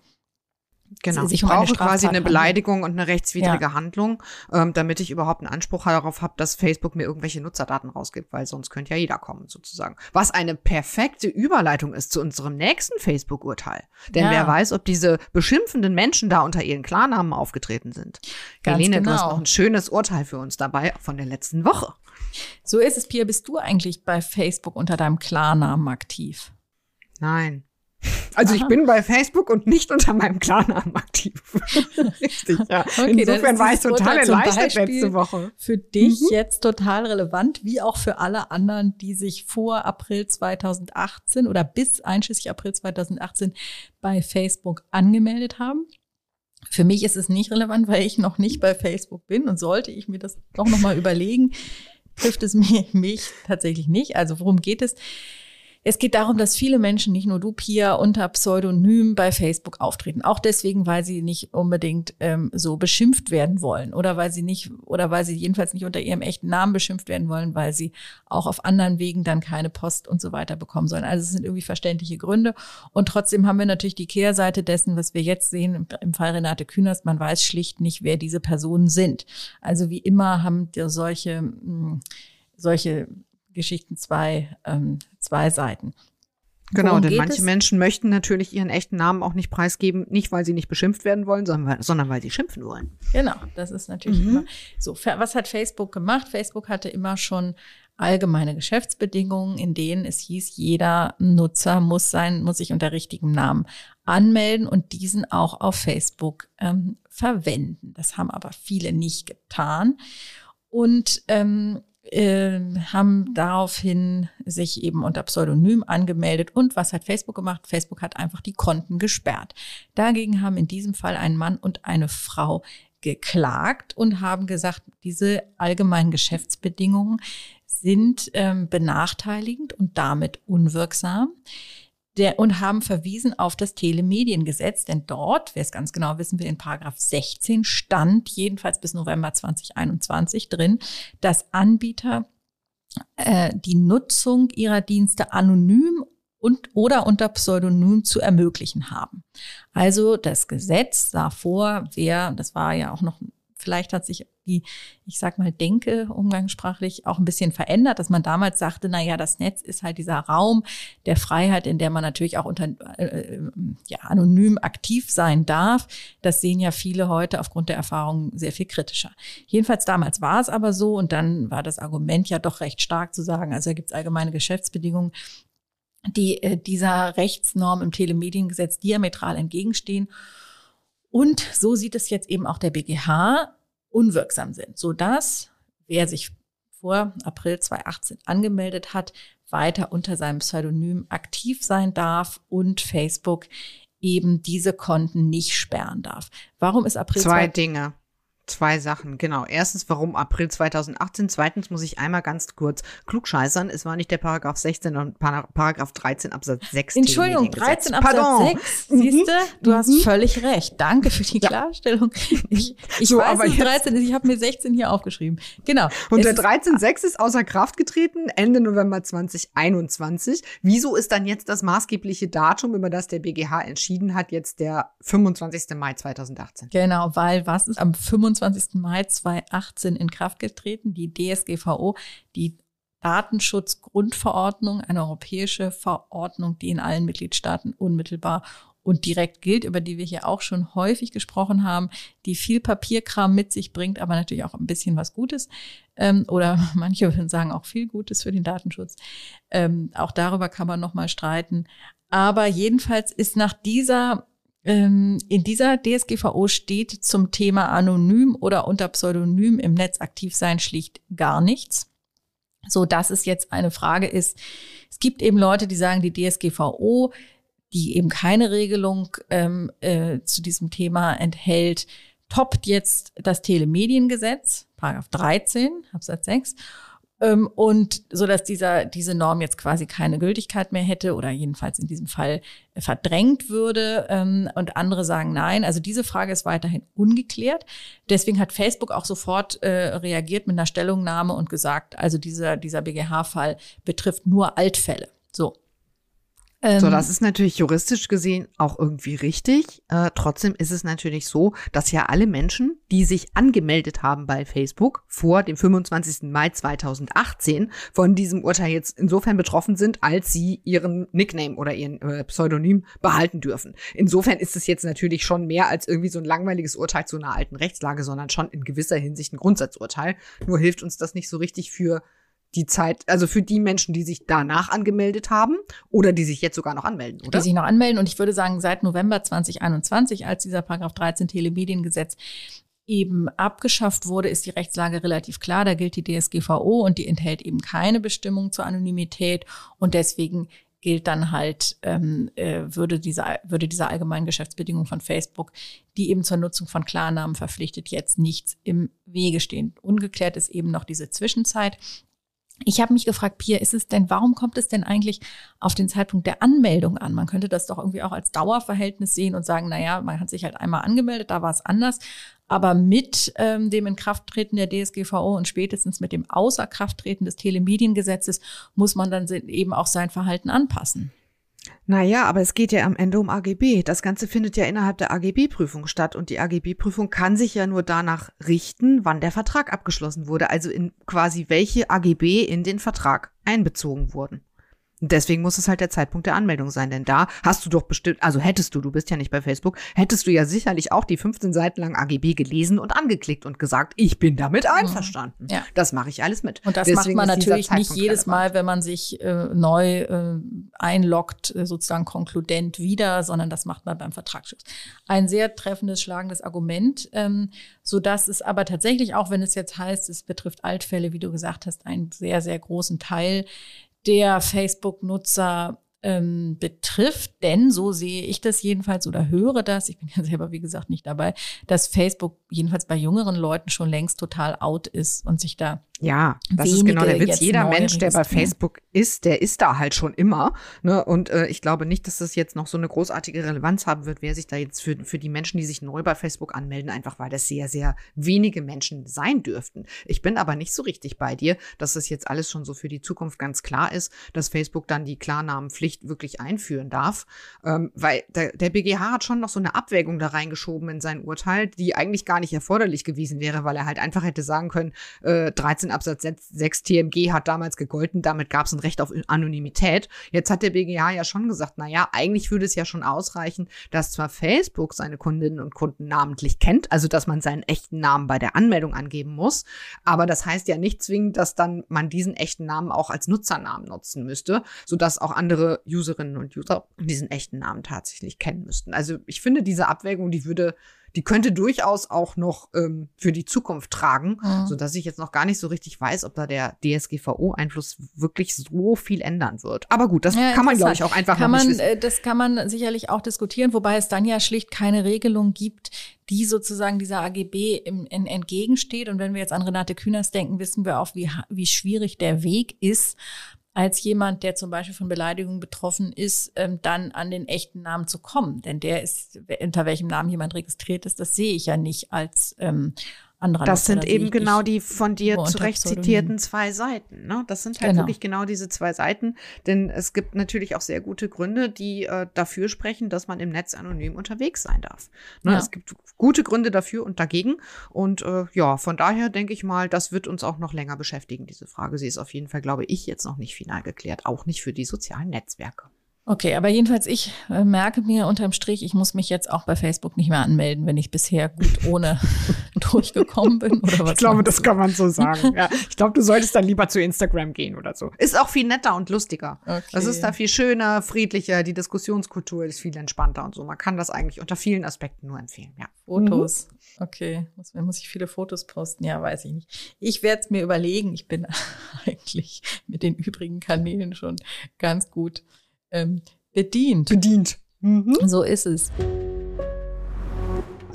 Genau, sich um ich brauche quasi eine Beleidigung und eine rechtswidrige ja. Handlung, ähm, damit ich überhaupt einen Anspruch darauf habe, dass Facebook mir irgendwelche Nutzerdaten rausgibt, weil sonst könnte ja jeder kommen, sozusagen. Was eine perfekte Überleitung ist zu unserem nächsten Facebook-Urteil. Denn ja. wer weiß, ob diese beschimpfenden Menschen da unter ihren Klarnamen aufgetreten sind. Ganz Helene, genau. du hast genau. noch ein schönes Urteil für uns dabei von der letzten Woche. So ist es, Pia. Bist du eigentlich bei Facebook unter deinem Klarnamen aktiv? Nein. Also Aha. ich bin bei Facebook und nicht unter meinem Klarnamen aktiv. Richtig, ja. Okay, Insofern war ich total erleichtert letzte Woche. Für dich mhm. jetzt total relevant, wie auch für alle anderen, die sich vor April 2018 oder bis einschließlich April 2018 bei Facebook angemeldet haben. Für mich ist es nicht relevant, weil ich noch nicht bei Facebook bin und sollte ich mir das doch nochmal überlegen, trifft es mich, mich tatsächlich nicht. Also worum geht es? Es geht darum, dass viele Menschen, nicht nur du, Pia, unter Pseudonym bei Facebook auftreten. Auch deswegen, weil sie nicht unbedingt ähm, so beschimpft werden wollen oder weil sie nicht oder weil sie jedenfalls nicht unter ihrem echten Namen beschimpft werden wollen, weil sie auch auf anderen Wegen dann keine Post und so weiter bekommen sollen. Also es sind irgendwie verständliche Gründe. Und trotzdem haben wir natürlich die Kehrseite dessen, was wir jetzt sehen im Fall Renate Künast. Man weiß schlicht nicht, wer diese Personen sind. Also wie immer haben solche hm, solche Geschichten zwei, ähm, zwei Seiten. Genau, Worum denn manche es? Menschen möchten natürlich ihren echten Namen auch nicht preisgeben, nicht weil sie nicht beschimpft werden wollen, sondern, sondern weil sie schimpfen wollen. Genau, das ist natürlich mhm. immer so. Was hat Facebook gemacht? Facebook hatte immer schon allgemeine Geschäftsbedingungen, in denen es hieß, jeder Nutzer muss sein, muss sich unter richtigem Namen anmelden und diesen auch auf Facebook ähm, verwenden. Das haben aber viele nicht getan. Und ähm, äh, haben daraufhin sich eben unter Pseudonym angemeldet. Und was hat Facebook gemacht? Facebook hat einfach die Konten gesperrt. Dagegen haben in diesem Fall ein Mann und eine Frau geklagt und haben gesagt, diese allgemeinen Geschäftsbedingungen sind ähm, benachteiligend und damit unwirksam der, und haben verwiesen auf das Telemediengesetz, denn dort, wer es ganz genau wissen will, in Paragraph 16 stand jedenfalls bis November 2021 drin, dass Anbieter äh, die Nutzung ihrer Dienste anonym und oder unter Pseudonym zu ermöglichen haben. Also das Gesetz sah vor, wer, das war ja auch noch Vielleicht hat sich die, ich sag mal, Denke umgangssprachlich auch ein bisschen verändert, dass man damals sagte, na ja, das Netz ist halt dieser Raum der Freiheit, in der man natürlich auch unter, äh, ja, anonym aktiv sein darf. Das sehen ja viele heute aufgrund der Erfahrung sehr viel kritischer. Jedenfalls damals war es aber so und dann war das Argument ja doch recht stark zu sagen, also da gibt es allgemeine Geschäftsbedingungen, die äh, dieser Rechtsnorm im Telemediengesetz diametral entgegenstehen und so sieht es jetzt eben auch der BGH unwirksam sind, sodass wer sich vor April 2018 angemeldet hat, weiter unter seinem Pseudonym aktiv sein darf und Facebook eben diese Konten nicht sperren darf. Warum ist April zwei Dinge? Zwei Sachen, genau. Erstens, warum April 2018? Zweitens muss ich einmal ganz kurz klugscheißern. Es war nicht der Paragraph 16, sondern Paragraph 13 Absatz 6. Entschuldigung, 13 Absatz Pardon. 6. Siehst du? Du mhm. hast völlig recht. Danke für die Klarstellung. Ich, ich so, weiß, dass 13 ist. Ich habe mir 16 hier aufgeschrieben. Genau. Und der 13.6 ist außer Kraft getreten Ende November 2021. Wieso ist dann jetzt das maßgebliche Datum, über das der BGH entschieden hat, jetzt der 25. Mai 2018? Genau, weil was ist am 25. 25. Mai 2018 in Kraft getreten, die DSGVO, die Datenschutzgrundverordnung, eine europäische Verordnung, die in allen Mitgliedstaaten unmittelbar und direkt gilt, über die wir hier auch schon häufig gesprochen haben, die viel Papierkram mit sich bringt, aber natürlich auch ein bisschen was Gutes ähm, oder manche würden sagen auch viel Gutes für den Datenschutz. Ähm, auch darüber kann man nochmal streiten. Aber jedenfalls ist nach dieser in dieser DSGVO steht zum Thema anonym oder unter Pseudonym im Netz aktiv sein schlicht gar nichts. so dass es jetzt eine Frage ist. Es gibt eben Leute, die sagen, die DSGVO, die eben keine Regelung ähm, äh, zu diesem Thema enthält, toppt jetzt das Telemediengesetz, Paragraph 13, Absatz 6 ähm, und so dass dieser diese Norm jetzt quasi keine Gültigkeit mehr hätte oder jedenfalls in diesem Fall verdrängt würde ähm, und andere sagen nein. Also diese Frage ist weiterhin ungeklärt. Deswegen hat Facebook auch sofort äh, reagiert mit einer Stellungnahme und gesagt, also dieser dieser BGH-Fall betrifft nur Altfälle. So, so, das ähm, ist natürlich juristisch gesehen auch irgendwie richtig. Äh, trotzdem ist es natürlich so, dass ja alle Menschen, die sich angemeldet haben bei Facebook vor dem 25. Mai 2018 von diesem Urteil jetzt insofern betroffen sind, als sie ihren Nickname oder ihren äh, Pseudonym behalten dürfen. Insofern ist es jetzt natürlich schon mehr als irgendwie so ein langweiliges Urteil zu einer alten Rechtslage, sondern schon in gewisser Hinsicht ein Grundsatzurteil. Nur hilft uns das nicht so richtig für die Zeit, also für die Menschen, die sich danach angemeldet haben oder die sich jetzt sogar noch anmelden, oder? Die sich noch anmelden und ich würde sagen, seit November 2021, als dieser Paragraph 13 Telemediengesetz eben abgeschafft wurde, ist die Rechtslage relativ klar. Da gilt die DSGVO und die enthält eben keine Bestimmung zur Anonymität und deswegen gilt dann halt, ähm, äh, würde, diese, würde diese allgemeinen Geschäftsbedingungen von Facebook, die eben zur Nutzung von Klarnamen verpflichtet, jetzt nichts im Wege stehen. Ungeklärt ist eben noch diese Zwischenzeit. Ich habe mich gefragt, Pia, ist es denn, warum kommt es denn eigentlich auf den Zeitpunkt der Anmeldung an? Man könnte das doch irgendwie auch als Dauerverhältnis sehen und sagen, naja, man hat sich halt einmal angemeldet, da war es anders. Aber mit ähm, dem Inkrafttreten der DSGVO und spätestens mit dem Außerkrafttreten des Telemediengesetzes muss man dann eben auch sein Verhalten anpassen. Naja, aber es geht ja am Ende um AGB. Das Ganze findet ja innerhalb der AGB-Prüfung statt und die AGB-Prüfung kann sich ja nur danach richten, wann der Vertrag abgeschlossen wurde, also in quasi welche AGB in den Vertrag einbezogen wurden. Deswegen muss es halt der Zeitpunkt der Anmeldung sein, denn da hast du doch bestimmt, also hättest du, du bist ja nicht bei Facebook, hättest du ja sicherlich auch die 15 Seiten lang AGB gelesen und angeklickt und gesagt, ich bin damit mhm. einverstanden. Ja. Das mache ich alles mit. Und das Deswegen macht man natürlich nicht jedes Mal, wenn man sich äh, neu äh, einloggt, äh, sozusagen konkludent wieder, sondern das macht man beim Vertragsschluss. Ein sehr treffendes, schlagendes Argument, ähm, so dass es aber tatsächlich, auch wenn es jetzt heißt, es betrifft Altfälle, wie du gesagt hast, einen sehr, sehr großen Teil der Facebook-Nutzer ähm, betrifft, denn so sehe ich das jedenfalls oder höre das, ich bin ja selber wie gesagt nicht dabei, dass Facebook jedenfalls bei jüngeren Leuten schon längst total out ist und sich da ja, das ist genau der Witz. Jeder Mensch, der bei Facebook ist, der ist da halt schon immer. Ne? Und äh, ich glaube nicht, dass das jetzt noch so eine großartige Relevanz haben wird, wer sich da jetzt für, für die Menschen, die sich neu bei Facebook anmelden, einfach weil das sehr, sehr wenige Menschen sein dürften. Ich bin aber nicht so richtig bei dir, dass das jetzt alles schon so für die Zukunft ganz klar ist, dass Facebook dann die Klarnamenpflicht wirklich einführen darf. Ähm, weil der, der BGH hat schon noch so eine Abwägung da reingeschoben in sein Urteil, die eigentlich gar nicht erforderlich gewesen wäre, weil er halt einfach hätte sagen können, äh, 13 Absatz 6 TMG hat damals gegolten, damit gab es ein Recht auf Anonymität. Jetzt hat der BGH ja schon gesagt, naja, eigentlich würde es ja schon ausreichen, dass zwar Facebook seine Kundinnen und Kunden namentlich kennt, also dass man seinen echten Namen bei der Anmeldung angeben muss, aber das heißt ja nicht zwingend, dass dann man diesen echten Namen auch als Nutzernamen nutzen müsste, sodass auch andere Userinnen und User diesen echten Namen tatsächlich kennen müssten. Also ich finde diese Abwägung, die würde die könnte durchaus auch noch ähm, für die Zukunft tragen, mhm. so dass ich jetzt noch gar nicht so richtig weiß, ob da der DSGVO-Einfluss wirklich so viel ändern wird. Aber gut, das ja, kann man, glaube ich, auch einfach kann noch man, nicht wissen. Äh, das kann man sicherlich auch diskutieren, wobei es dann ja schlicht keine Regelung gibt, die sozusagen dieser AGB im, in, entgegensteht. Und wenn wir jetzt an Renate Künast denken, wissen wir auch, wie, wie schwierig der Weg ist, als jemand, der zum Beispiel von Beleidigung betroffen ist, ähm, dann an den echten Namen zu kommen. Denn der ist, unter welchem Namen jemand registriert ist, das sehe ich ja nicht als ähm, anderer Das sind eben genau die von dir zurecht zitierten zwei Seiten. Ne? Das sind halt genau. wirklich genau diese zwei Seiten. Denn es gibt natürlich auch sehr gute Gründe, die äh, dafür sprechen, dass man im Netz anonym unterwegs sein darf. Ne? Ja. Es gibt gute Gründe dafür und dagegen. Und äh, ja, von daher denke ich mal, das wird uns auch noch länger beschäftigen, diese Frage. Sie ist auf jeden Fall, glaube ich, jetzt noch nicht final geklärt. Auch nicht für die sozialen Netzwerke. Okay, aber jedenfalls, ich äh, merke mir unterm Strich, ich muss mich jetzt auch bei Facebook nicht mehr anmelden, wenn ich bisher gut ohne durchgekommen bin oder was. Ich glaube, das kann man so sagen. Ja, ich glaube, du solltest dann lieber zu Instagram gehen oder so. Ist auch viel netter und lustiger. Okay. Das ist da viel schöner, friedlicher, die Diskussionskultur ist viel entspannter und so. Man kann das eigentlich unter vielen Aspekten nur empfehlen. Ja. Fotos. Mhm. Okay, muss, muss ich viele Fotos posten? Ja, weiß ich nicht. Ich werde es mir überlegen. Ich bin eigentlich mit den übrigen Kanälen schon ganz gut ähm, bedient. Bedient. Mhm. So ist es.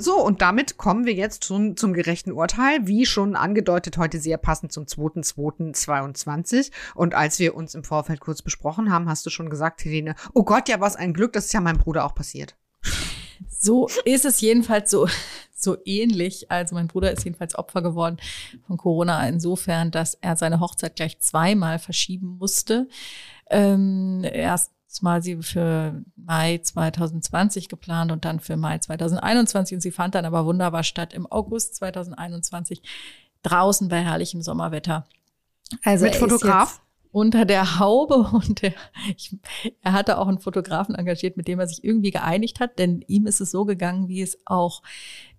So, und damit kommen wir jetzt schon zum gerechten Urteil. Wie schon angedeutet, heute sehr passend zum 2.2.22. Und als wir uns im Vorfeld kurz besprochen haben, hast du schon gesagt, Helene, oh Gott, ja, was ein Glück, das ist ja meinem Bruder auch passiert. So ist es jedenfalls so, so ähnlich. Also mein Bruder ist jedenfalls Opfer geworden von Corona insofern, dass er seine Hochzeit gleich zweimal verschieben musste. Ähm, erst mal sie für Mai 2020 geplant und dann für Mai 2021 und sie fand dann aber wunderbar statt im August 2021 draußen bei herrlichem Sommerwetter. Also mit Fotograf? unter der Haube und der, ich, er hatte auch einen Fotografen engagiert, mit dem er sich irgendwie geeinigt hat, denn ihm ist es so gegangen, wie es auch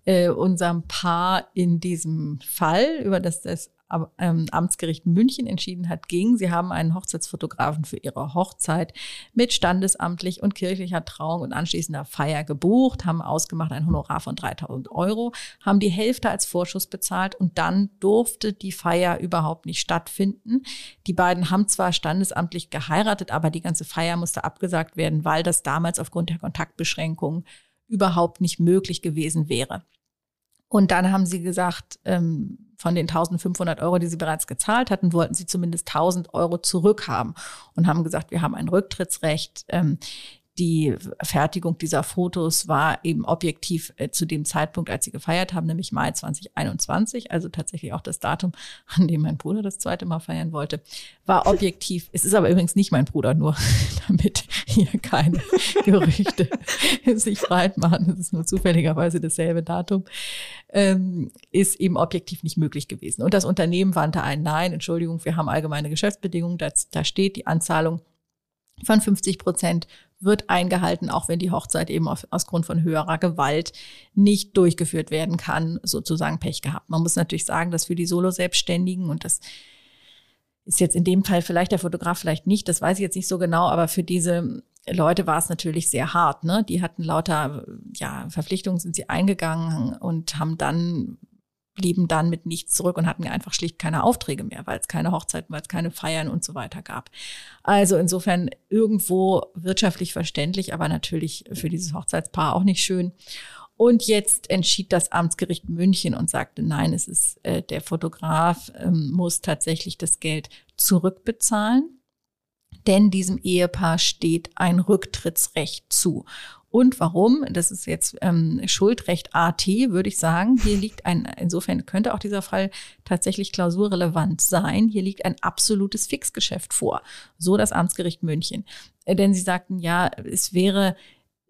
äh, unserem Paar in diesem Fall, über das das Amtsgericht München entschieden hat, ging. Sie haben einen Hochzeitsfotografen für ihre Hochzeit mit standesamtlich und kirchlicher Trauung und anschließender Feier gebucht, haben ausgemacht ein Honorar von 3000 Euro, haben die Hälfte als Vorschuss bezahlt und dann durfte die Feier überhaupt nicht stattfinden. Die beiden haben zwar standesamtlich geheiratet, aber die ganze Feier musste abgesagt werden, weil das damals aufgrund der Kontaktbeschränkungen überhaupt nicht möglich gewesen wäre. Und dann haben sie gesagt, ähm, von den 1500 Euro, die sie bereits gezahlt hatten, wollten sie zumindest 1000 Euro zurückhaben und haben gesagt, wir haben ein Rücktrittsrecht. Ähm, die Fertigung dieser Fotos war eben objektiv äh, zu dem Zeitpunkt, als sie gefeiert haben, nämlich Mai 2021, also tatsächlich auch das Datum, an dem mein Bruder das zweite Mal feiern wollte, war objektiv. es ist aber übrigens nicht mein Bruder, nur damit hier keine Gerüchte sich breit machen. Es ist nur zufälligerweise dasselbe Datum, ähm, ist eben objektiv nicht möglich gewesen. Und das Unternehmen wandte ein Nein, Entschuldigung, wir haben allgemeine Geschäftsbedingungen, da, da steht die Anzahlung von 50 Prozent wird eingehalten, auch wenn die Hochzeit eben auf, aus Grund von höherer Gewalt nicht durchgeführt werden kann, sozusagen Pech gehabt. Man muss natürlich sagen, dass für die Solo-Selbstständigen und das ist jetzt in dem Fall vielleicht der Fotograf vielleicht nicht, das weiß ich jetzt nicht so genau, aber für diese Leute war es natürlich sehr hart. Ne? Die hatten lauter ja, Verpflichtungen, sind sie eingegangen und haben dann blieben dann mit nichts zurück und hatten einfach schlicht keine Aufträge mehr, weil es keine Hochzeiten, weil es keine Feiern und so weiter gab. Also insofern irgendwo wirtschaftlich verständlich, aber natürlich für dieses Hochzeitspaar auch nicht schön. Und jetzt entschied das Amtsgericht München und sagte, nein, es ist äh, der Fotograf ähm, muss tatsächlich das Geld zurückbezahlen, denn diesem Ehepaar steht ein Rücktrittsrecht zu. Und warum? Das ist jetzt ähm, Schuldrecht AT, würde ich sagen. Hier liegt ein, insofern könnte auch dieser Fall tatsächlich klausurrelevant sein. Hier liegt ein absolutes Fixgeschäft vor. So das Amtsgericht München. Äh, denn sie sagten, ja, es wäre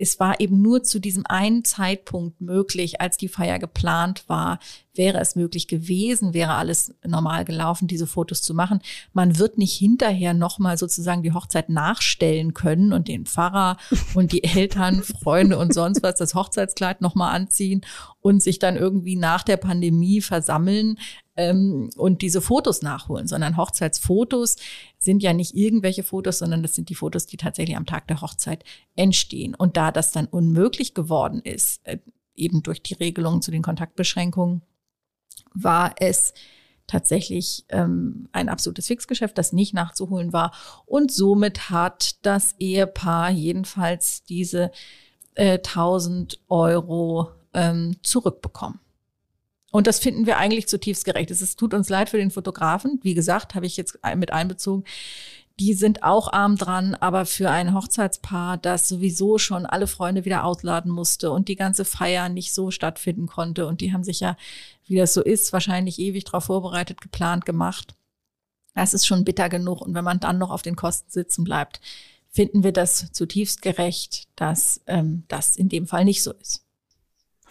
es war eben nur zu diesem einen Zeitpunkt möglich, als die Feier geplant war, wäre es möglich gewesen, wäre alles normal gelaufen, diese Fotos zu machen. Man wird nicht hinterher nochmal sozusagen die Hochzeit nachstellen können und den Pfarrer und die Eltern, Freunde und sonst was das Hochzeitskleid nochmal anziehen und sich dann irgendwie nach der Pandemie versammeln ähm, und diese Fotos nachholen, sondern Hochzeitsfotos sind ja nicht irgendwelche Fotos, sondern das sind die Fotos, die tatsächlich am Tag der Hochzeit entstehen. Und da das dann unmöglich geworden ist, äh, eben durch die Regelungen zu den Kontaktbeschränkungen, war es tatsächlich ähm, ein absolutes Fixgeschäft, das nicht nachzuholen war. Und somit hat das Ehepaar jedenfalls diese äh, 1000 Euro ähm, zurückbekommen. Und das finden wir eigentlich zutiefst gerecht. Es tut uns leid für den Fotografen. Wie gesagt, habe ich jetzt mit einbezogen. Die sind auch arm dran, aber für ein Hochzeitspaar, das sowieso schon alle Freunde wieder ausladen musste und die ganze Feier nicht so stattfinden konnte. Und die haben sich ja, wie das so ist, wahrscheinlich ewig darauf vorbereitet, geplant, gemacht. Das ist schon bitter genug. Und wenn man dann noch auf den Kosten sitzen bleibt, finden wir das zutiefst gerecht, dass ähm, das in dem Fall nicht so ist.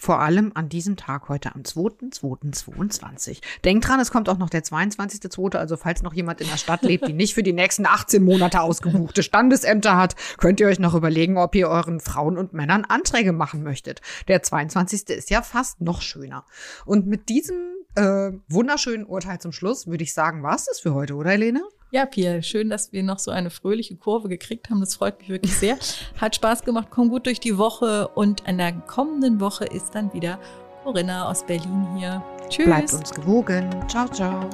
Vor allem an diesem Tag heute am 2.2.22. Denkt dran, es kommt auch noch der 22.2., also falls noch jemand in der Stadt lebt, die nicht für die nächsten 18 Monate ausgebuchte Standesämter hat, könnt ihr euch noch überlegen, ob ihr euren Frauen und Männern Anträge machen möchtet. Der 22. ist ja fast noch schöner. Und mit diesem äh, wunderschönen Urteil zum Schluss würde ich sagen, was ist für heute, oder Helene? Ja, Pierre, schön, dass wir noch so eine fröhliche Kurve gekriegt haben. Das freut mich wirklich sehr. Hat Spaß gemacht. Komm gut durch die Woche und in der kommenden Woche ist dann wieder Corinna aus Berlin hier. Tschüss. Bleibt uns gewogen. Ciao, ciao.